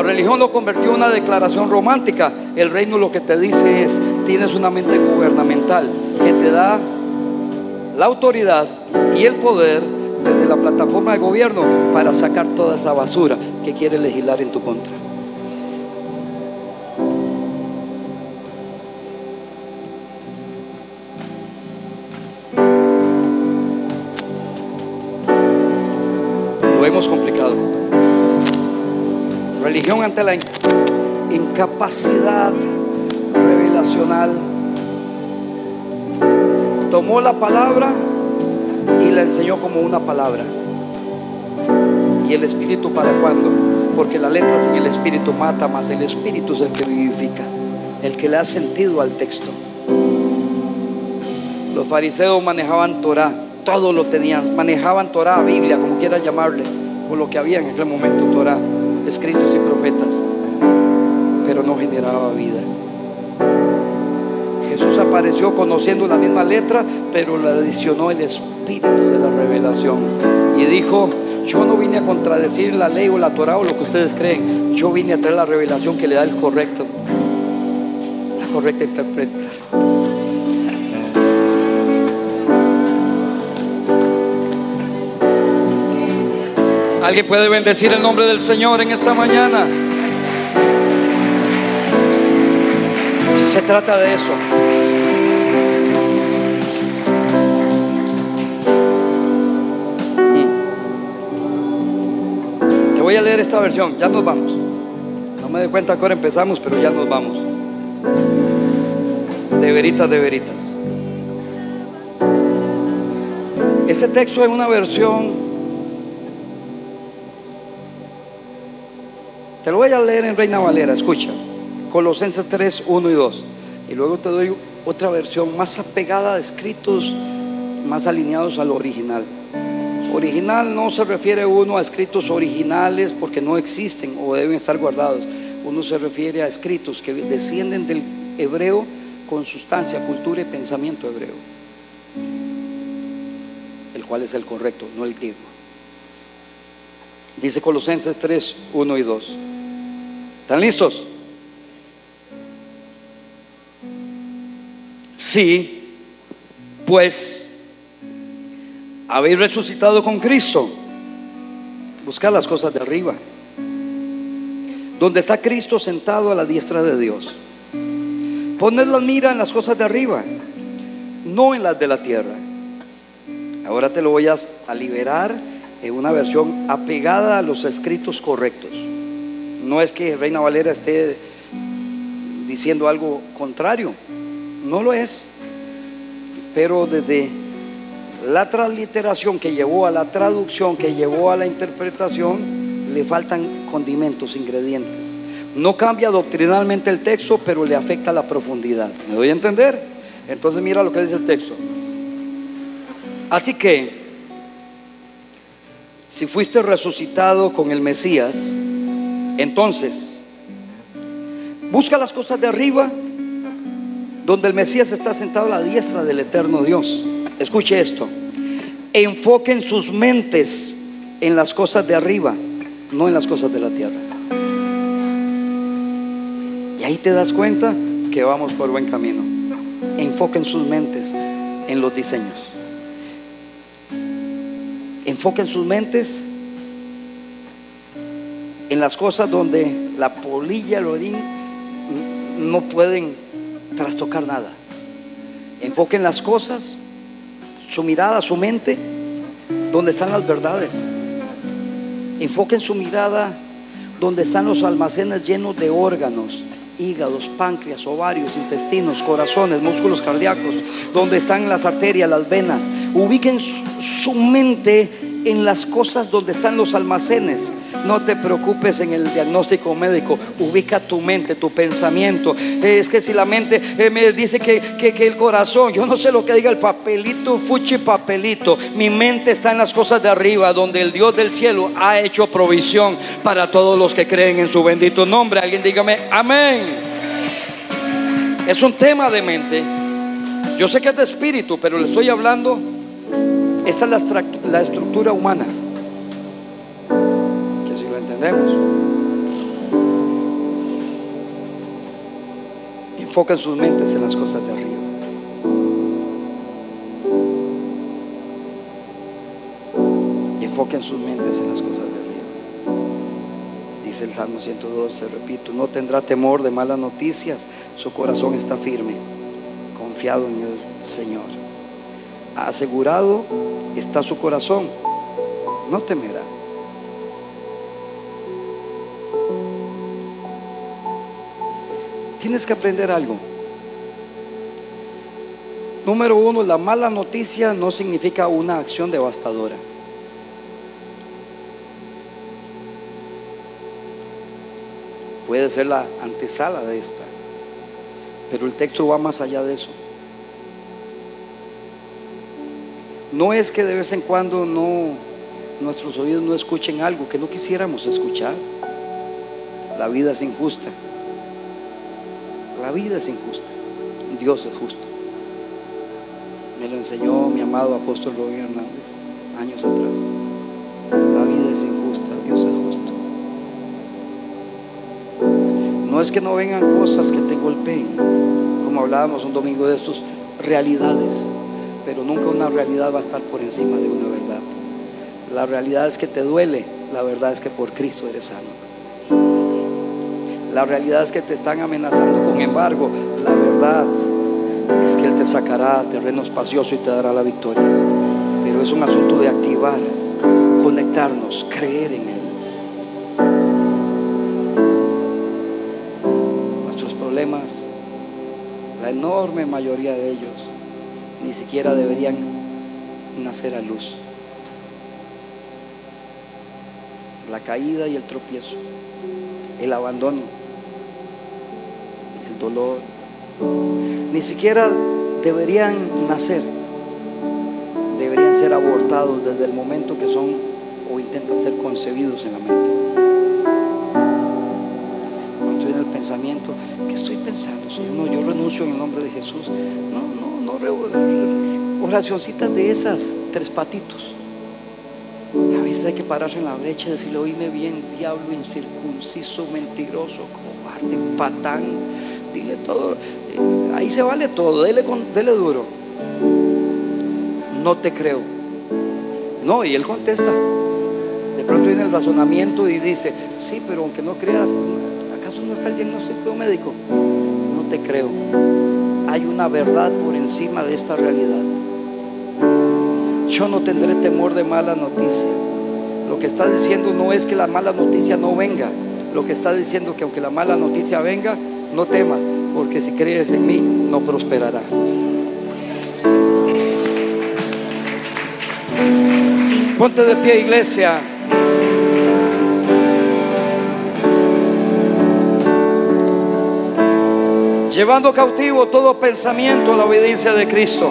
La religión lo convirtió en una declaración romántica. El reino lo que te dice es, tienes una mente gubernamental que te da la autoridad y el poder desde la plataforma de gobierno para sacar toda esa basura que quiere legislar en tu contra. Ante la incapacidad revelacional. Tomó la palabra y la enseñó como una palabra. ¿Y el espíritu para cuándo? Porque la letra sin el espíritu mata, más el espíritu es el que vivifica, el que le ha sentido al texto. Los fariseos manejaban Torah, todo lo tenían, manejaban Torah, Biblia, como quieras llamarle, o lo que había en aquel momento Torah, escritos y profetas, pero no generaba vida. Jesús apareció conociendo la misma letra, pero le adicionó el espíritu de la revelación. Y dijo, yo no vine a contradecir la ley o la Torah o lo que ustedes creen. Yo vine a traer la revelación que le da el correcto, la correcta interpretación. ¿Alguien puede bendecir el nombre del Señor en esta mañana? Se trata de eso. Te voy a leer esta versión, ya nos vamos. No me doy cuenta que ahora empezamos, pero ya nos vamos. De veritas, de veritas. Este texto es una versión, te lo voy a leer en Reina Valera, escucha. Colosenses 3, 1 y 2. Y luego te doy otra versión más apegada a escritos más alineados al original. Original no se refiere uno a escritos originales porque no existen o deben estar guardados. Uno se refiere a escritos que descienden del hebreo con sustancia, cultura y pensamiento hebreo. El cual es el correcto, no el griego. Dice Colosenses 3, 1 y 2. ¿Están listos? Sí, pues habéis resucitado con Cristo. Buscad las cosas de arriba, donde está Cristo sentado a la diestra de Dios. Poned la mira en las cosas de arriba, no en las de la tierra. Ahora te lo voy a, liberar en una versión apegada a los escritos correctos. No es que Reina Valera esté diciendo algo contrario, no lo es. Pero desde la transliteración que llevó a la traducción, que llevó a la interpretación, le faltan condimentos, ingredientes. No cambia doctrinalmente el texto, pero le afecta la profundidad. ¿Me doy a entender? Entonces mira lo que dice el texto. Así que, si fuiste resucitado con el Mesías, entonces, busca las cosas de arriba donde el Mesías está sentado a la diestra del eterno Dios. Escuche esto. Enfoquen sus mentes en las cosas de arriba, no en las cosas de la tierra. Y ahí te das cuenta que vamos por buen camino. Enfoquen sus mentes en los diseños. Enfoquen sus mentes en las cosas donde la polilla, el orín no pueden trastocar nada. Enfoquen las cosas, su mirada, su mente, donde están las verdades. Enfoquen su mirada donde están los almacenes llenos de órganos, hígados, páncreas, ovarios, intestinos, corazones, músculos cardíacos, donde están las arterias, las venas. Ubiquen su mente en las cosas donde están los almacenes. No te preocupes en el diagnóstico médico. Ubica tu mente, tu pensamiento. es que si la mente eh, me dice que, que, el corazón, yo no sé lo que diga el papelito, fuchi papelito. Mi mente está en las cosas de arriba, donde el Dios del cielo ha hecho provisión para todos los que creen en su bendito nombre. Alguien dígame, amén. Es un tema de mente. Yo sé que es de espíritu, pero le estoy hablando esta es la, estructura humana. Que si lo entendemos. Enfocan sus mentes en las cosas de arriba. enfoquen sus mentes en las cosas de arriba. Dice el Salmo 112, repito, no tendrá temor de malas noticias, su corazón está firme, confiado en el Señor asegurado está su corazón, no temerá. Tienes que aprender algo. Número uno, la mala noticia no significa una acción devastadora. Puede ser la antesala de esta, pero el texto va más allá de eso. No es que de vez en cuando no nuestros oídos no escuchen algo que no quisiéramos escuchar. La vida es injusta. La vida es injusta. Dios es justo. Me lo enseñó mi amado apóstol Rubén Hernández años atrás. La vida es injusta, Dios es justo. No es que no vengan cosas que te golpeen, como hablábamos un domingo de estos, realidades pero nunca una realidad va a estar por encima de una verdad. La realidad es que te duele, la verdad es que por Cristo eres sano. La realidad es que te están amenazando con embargo, la verdad es que Él te sacará a terreno espacioso y te dará la victoria. Pero es un asunto de activar, conectarnos, creer en Él. Nuestros problemas, la enorme mayoría de ellos, ni siquiera deberían nacer a luz. La caída y el tropiezo, el abandono, el dolor, ni siquiera deberían nacer, deberían ser abortados desde el momento que son o intentan ser concebidos en la mente. Cuando estoy en el pensamiento, ¿qué estoy pensando? Señor, no, yo renuncio en el nombre de Jesús. No, oracioncitas de esas, tres patitos. A veces hay que pararse en la brecha y decirle, oíme bien, diablo incircunciso, mentiroso, cobarde, patán, dile todo. Eh, ahí se vale todo, dele, dele duro. No te creo. No, y él contesta. De pronto viene el razonamiento y dice, sí, pero aunque no creas, ¿acaso no está el diagnóstico médico? No te creo hay una verdad por encima de esta realidad. Yo no tendré temor de mala noticia. Lo que está diciendo no es que la mala noticia no venga. Lo que está diciendo que aunque la mala noticia venga, no temas, porque si crees en mí, no prosperará. Ponte de pie, iglesia. Llevando cautivo todo pensamiento a la obediencia de Cristo.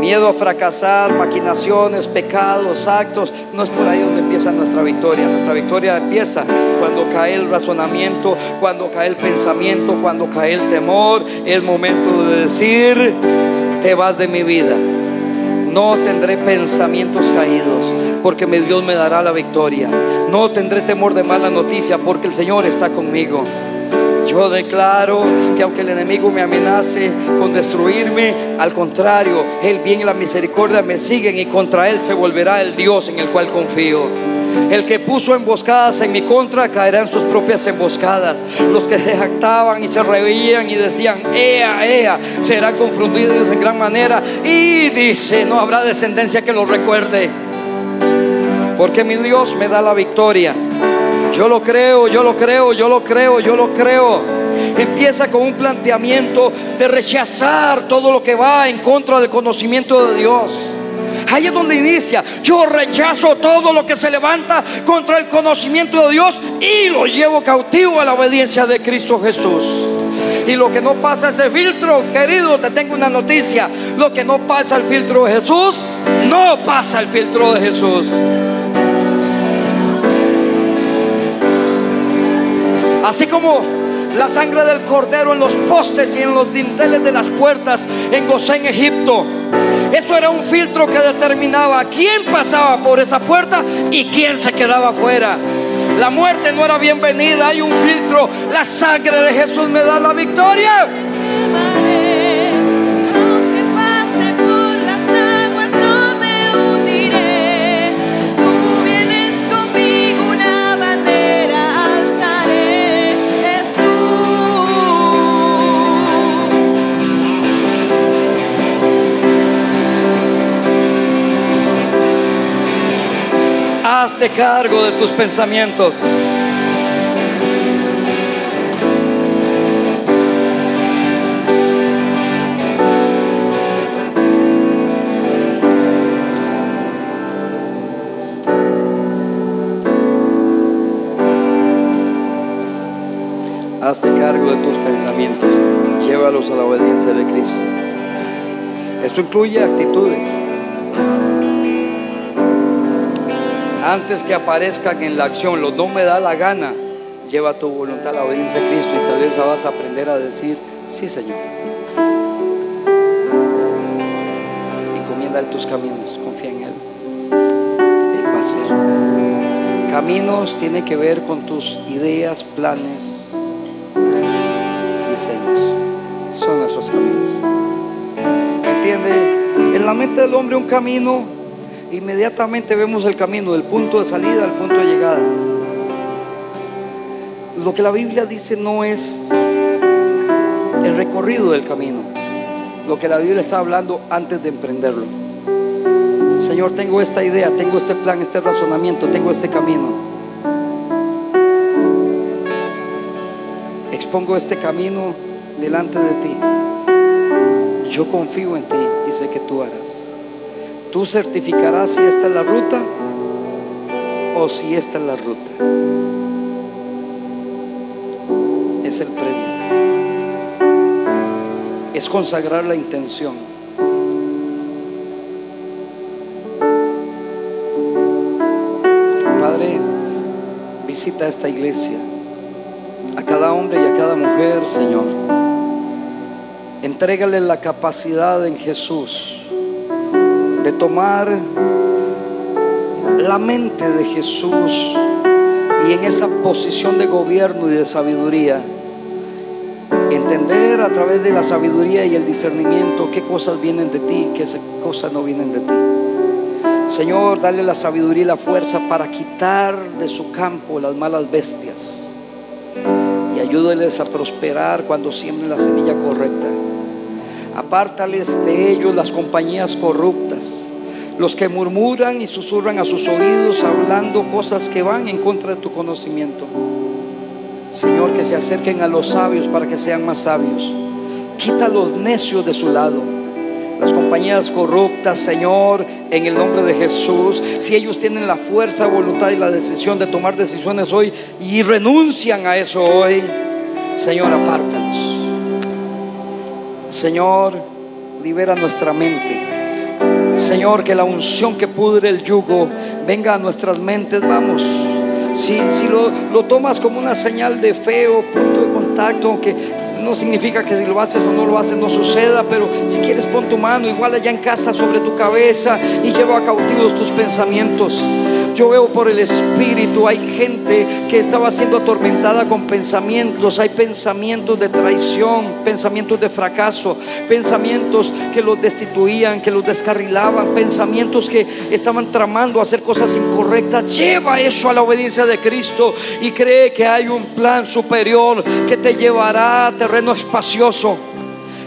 Miedo a fracasar, maquinaciones, pecados, actos, no es por ahí donde empieza nuestra victoria. Nuestra victoria empieza cuando cae el razonamiento, cuando cae el pensamiento, cuando cae el temor. Es momento de decir, te vas de mi vida. No tendré pensamientos caídos porque mi Dios me dará la victoria. No tendré temor de mala noticia, porque el Señor está conmigo. Yo declaro que aunque el enemigo me amenace con destruirme, al contrario, el bien y la misericordia me siguen y contra él se volverá el Dios en el cual confío. El que puso emboscadas en mi contra caerá en sus propias emboscadas. Los que se jactaban y se reían y decían, ea, ea, serán confundidos en gran manera. Y dice, no habrá descendencia que lo recuerde. Porque mi Dios me da la victoria. Yo lo creo, yo lo creo, yo lo creo, yo lo creo. Empieza con un planteamiento de rechazar todo lo que va en contra del conocimiento de Dios. Ahí es donde inicia. Yo rechazo todo lo que se levanta contra el conocimiento de Dios y lo llevo cautivo a la obediencia de Cristo Jesús. Y lo que no pasa ese filtro, querido, te tengo una noticia. Lo que no pasa el filtro de Jesús, no pasa el filtro de Jesús. Así como la sangre del cordero en los postes y en los dinteles de las puertas en Gosén, Egipto. Eso era un filtro que determinaba quién pasaba por esa puerta y quién se quedaba afuera. La muerte no era bienvenida, hay un filtro. La sangre de Jesús me da la victoria. Hazte cargo de tus pensamientos. Hazte cargo de tus pensamientos, llévalos a la obediencia de Cristo. Esto incluye actitudes. Antes que aparezcan en la acción, lo no me da la gana, lleva tu voluntad a la obediencia de Cristo y tal vez vas a aprender a decir, sí Señor. Encomienda tus caminos, confía en Él. Él va a hacer. Caminos tiene que ver con tus ideas, planes, diseños. Son nuestros caminos. ¿Entiende? En la mente del hombre un camino inmediatamente vemos el camino del punto de salida al punto de llegada. Lo que la Biblia dice no es el recorrido del camino, lo que la Biblia está hablando antes de emprenderlo. Señor, tengo esta idea, tengo este plan, este razonamiento, tengo este camino. Expongo este camino delante de ti. Yo confío en ti y sé que tú harás. Tú certificarás si esta es la ruta o si esta es la ruta. Es el premio. Es consagrar la intención. Padre, visita esta iglesia, a cada hombre y a cada mujer, Señor. Entrégale la capacidad en Jesús de tomar la mente de Jesús y en esa posición de gobierno y de sabiduría, entender a través de la sabiduría y el discernimiento qué cosas vienen de ti, qué cosas no vienen de ti. Señor, dale la sabiduría y la fuerza para quitar de su campo las malas bestias y ayúdales a prosperar cuando siembren la semilla correcta. Apártales de ellos las compañías corruptas, los que murmuran y susurran a sus oídos hablando cosas que van en contra de tu conocimiento. Señor, que se acerquen a los sabios para que sean más sabios. Quita los necios de su lado. Las compañías corruptas, Señor, en el nombre de Jesús. Si ellos tienen la fuerza, voluntad y la decisión de tomar decisiones hoy y renuncian a eso hoy, Señor, apártalos. Señor, libera nuestra mente. Señor, que la unción que pudre el yugo venga a nuestras mentes. Vamos. Si, si lo, lo, tomas como una señal de fe o punto de contacto, aunque no significa que si lo haces o no lo haces no suceda, pero si quieres pon tu mano igual allá en casa sobre tu cabeza y lleva cautivos tus pensamientos. Yo veo por el Espíritu, hay gente que estaba siendo atormentada con pensamientos, hay pensamientos de traición, pensamientos de fracaso, pensamientos que los destituían, que los descarrilaban, pensamientos que estaban tramando hacer cosas incorrectas. Lleva eso a la obediencia de Cristo y cree que hay un plan superior que te llevará a terreno espacioso.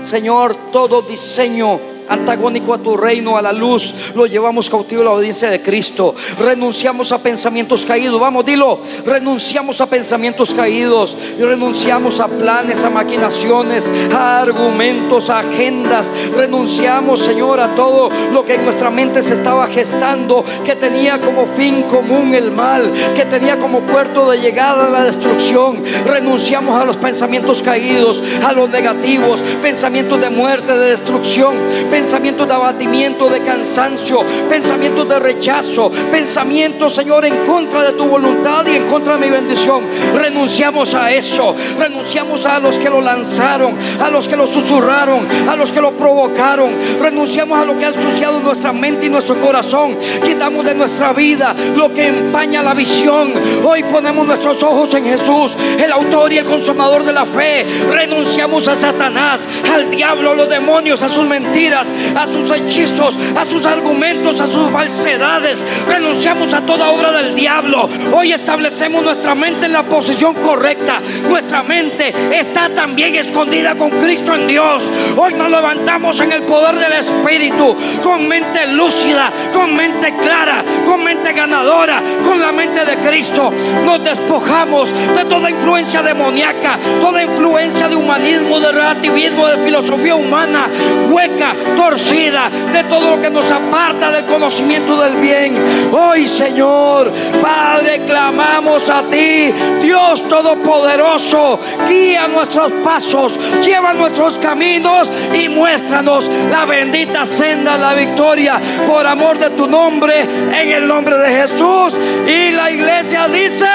Señor, todo diseño antagónico a tu reino, a la luz, lo llevamos cautivo a la obediencia de Cristo. Renunciamos a pensamientos caídos. Vamos, dilo. Renunciamos a pensamientos caídos. Renunciamos a planes, a maquinaciones, a argumentos, a agendas. Renunciamos, Señor, a todo lo que en nuestra mente se estaba gestando, que tenía como fin común el mal, que tenía como puerto de llegada la destrucción. Renunciamos a los pensamientos caídos, a los negativos, pensamientos de muerte, de destrucción de abatimiento, de cansancio, pensamientos de rechazo, pensamientos, Señor, en contra de tu voluntad y en contra de mi bendición. Renunciamos a eso, renunciamos a los que lo lanzaron, a los que lo susurraron, a los que lo provocaron. Renunciamos a lo que ha ensuciado nuestra mente y nuestro corazón. Quitamos de nuestra vida lo que empaña la visión. Hoy ponemos nuestros ojos en Jesús, el autor y el consumador de la fe. Renunciamos a Satanás, al diablo, a los demonios, a sus mentiras a sus hechizos, a sus argumentos, a sus falsedades. Renunciamos a toda obra del diablo. Hoy establecemos nuestra mente en la posición correcta. Nuestra mente está también escondida con Cristo en Dios. Hoy nos levantamos en el poder del Espíritu, con mente lúcida, con mente clara, con mente ganadora, con la mente de Cristo. Nos despojamos de toda influencia demoníaca, toda influencia de humanismo, de relativismo, de filosofía humana, hueca, torcida, de todo lo que nos aparta del conocimiento del bien. Hoy, Señor, Padre, clamamos a ti, Dios Todopoderoso, guía nuestros pasos, lleva nuestros caminos y muéstranos la bendita senda de la victoria por amor de tu nombre, en el nombre de Jesús. Y la iglesia dice,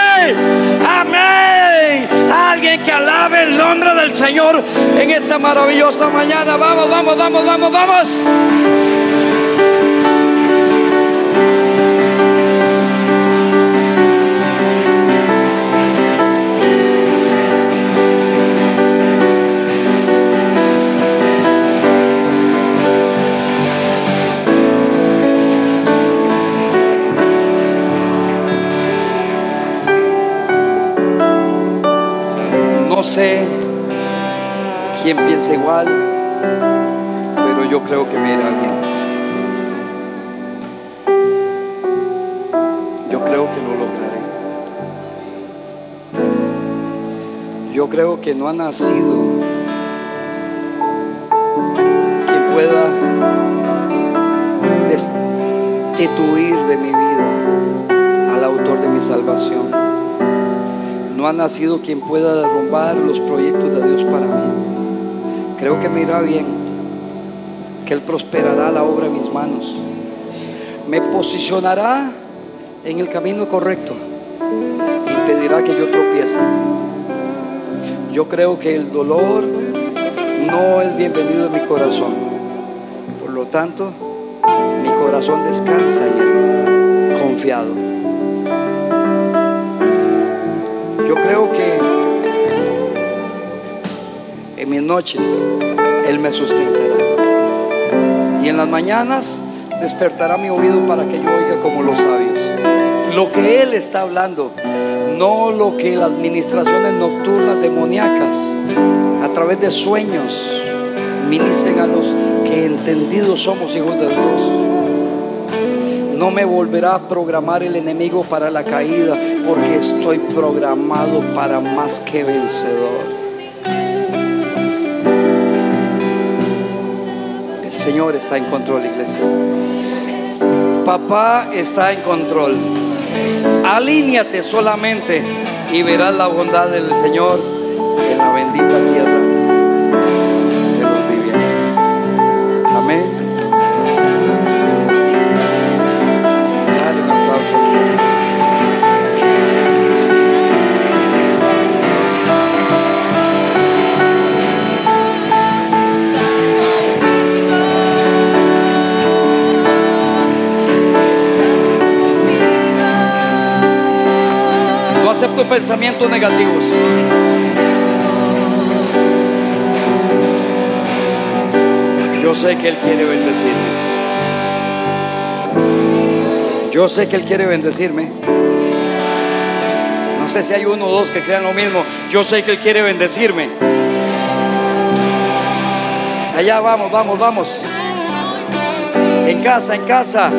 amén. Alguien que alabe el nombre del Señor en esta maravillosa mañana. Vamos, vamos, vamos, vamos, vamos. No sé quién piensa igual yo creo que me irá bien. Yo creo que lo lograré. Yo creo que no ha nacido quien pueda destituir de mi vida al autor de mi salvación. No ha nacido quien pueda derrumbar los proyectos de Dios para mí. Creo que me irá bien que Él prosperará la obra de mis manos. Me posicionará en el camino correcto. Impedirá que yo tropiece. Yo creo que el dolor no es bienvenido en mi corazón. Por lo tanto, mi corazón descansa en confiado. Yo creo que en mis noches Él me sustentará. Y en las mañanas despertará mi oído para que yo oiga como los sabios. Lo que Él está hablando, no lo que las administraciones nocturnas demoníacas a través de sueños ministren a los que entendidos somos hijos de Dios. No me volverá a programar el enemigo para la caída, porque estoy programado para más que vencedor. Señor está en control, iglesia. Papá está en control. Alíñate solamente y verás la bondad del Señor en la bendita tierra pensamientos negativos. Yo sé que Él quiere bendecirme. Yo sé que Él quiere bendecirme. No sé si hay uno o dos que crean lo mismo. Yo sé que Él quiere bendecirme. Allá vamos, vamos, vamos. En casa, en casa.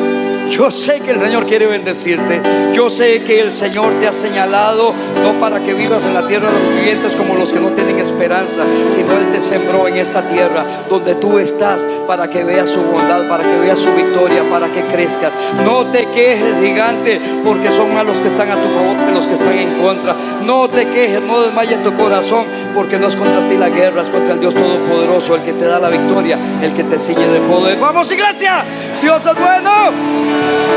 Yo sé que el Señor quiere bendecirte. Yo sé que el Señor te ha señalado no para que vivas en la tierra de los vivientes como los que no tienen esperanza, sino Él te sembró en esta tierra donde tú estás para que veas su bondad, para que veas su victoria, para que crezcas. No te quejes, gigante, porque son más los que están a tu favor que los que están en contra. No te quejes, no desmayes tu corazón, porque no es contra ti la guerra, es contra el Dios Todopoderoso, el que te da la victoria, el que te sigue de poder. Vamos, iglesia, Dios es bueno. Thank you.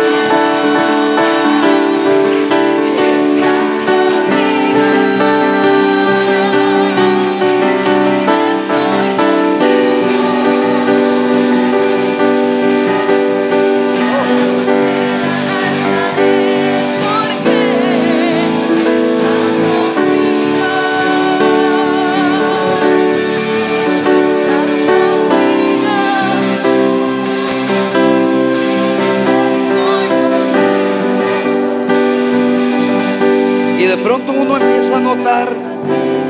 Pronto uno empieza a notar,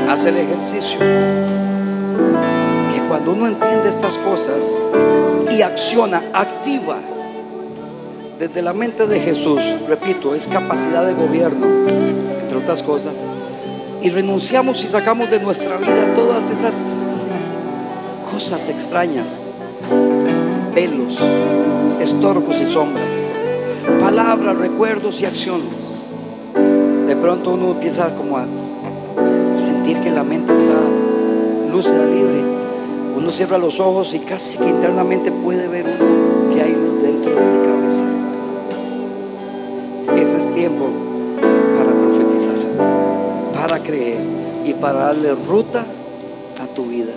hace el ejercicio, que cuando uno entiende estas cosas y acciona, activa desde la mente de Jesús, repito, es capacidad de gobierno, entre otras cosas, y renunciamos y sacamos de nuestra vida todas esas cosas extrañas, velos, estorbos y sombras, palabras, recuerdos y acciones de pronto uno empieza como a sentir que la mente está lúcida, libre. Uno cierra los ojos y casi que internamente puede ver uno que hay luz dentro de mi cabeza. Ese es tiempo para profetizar, para creer y para darle ruta a tu vida.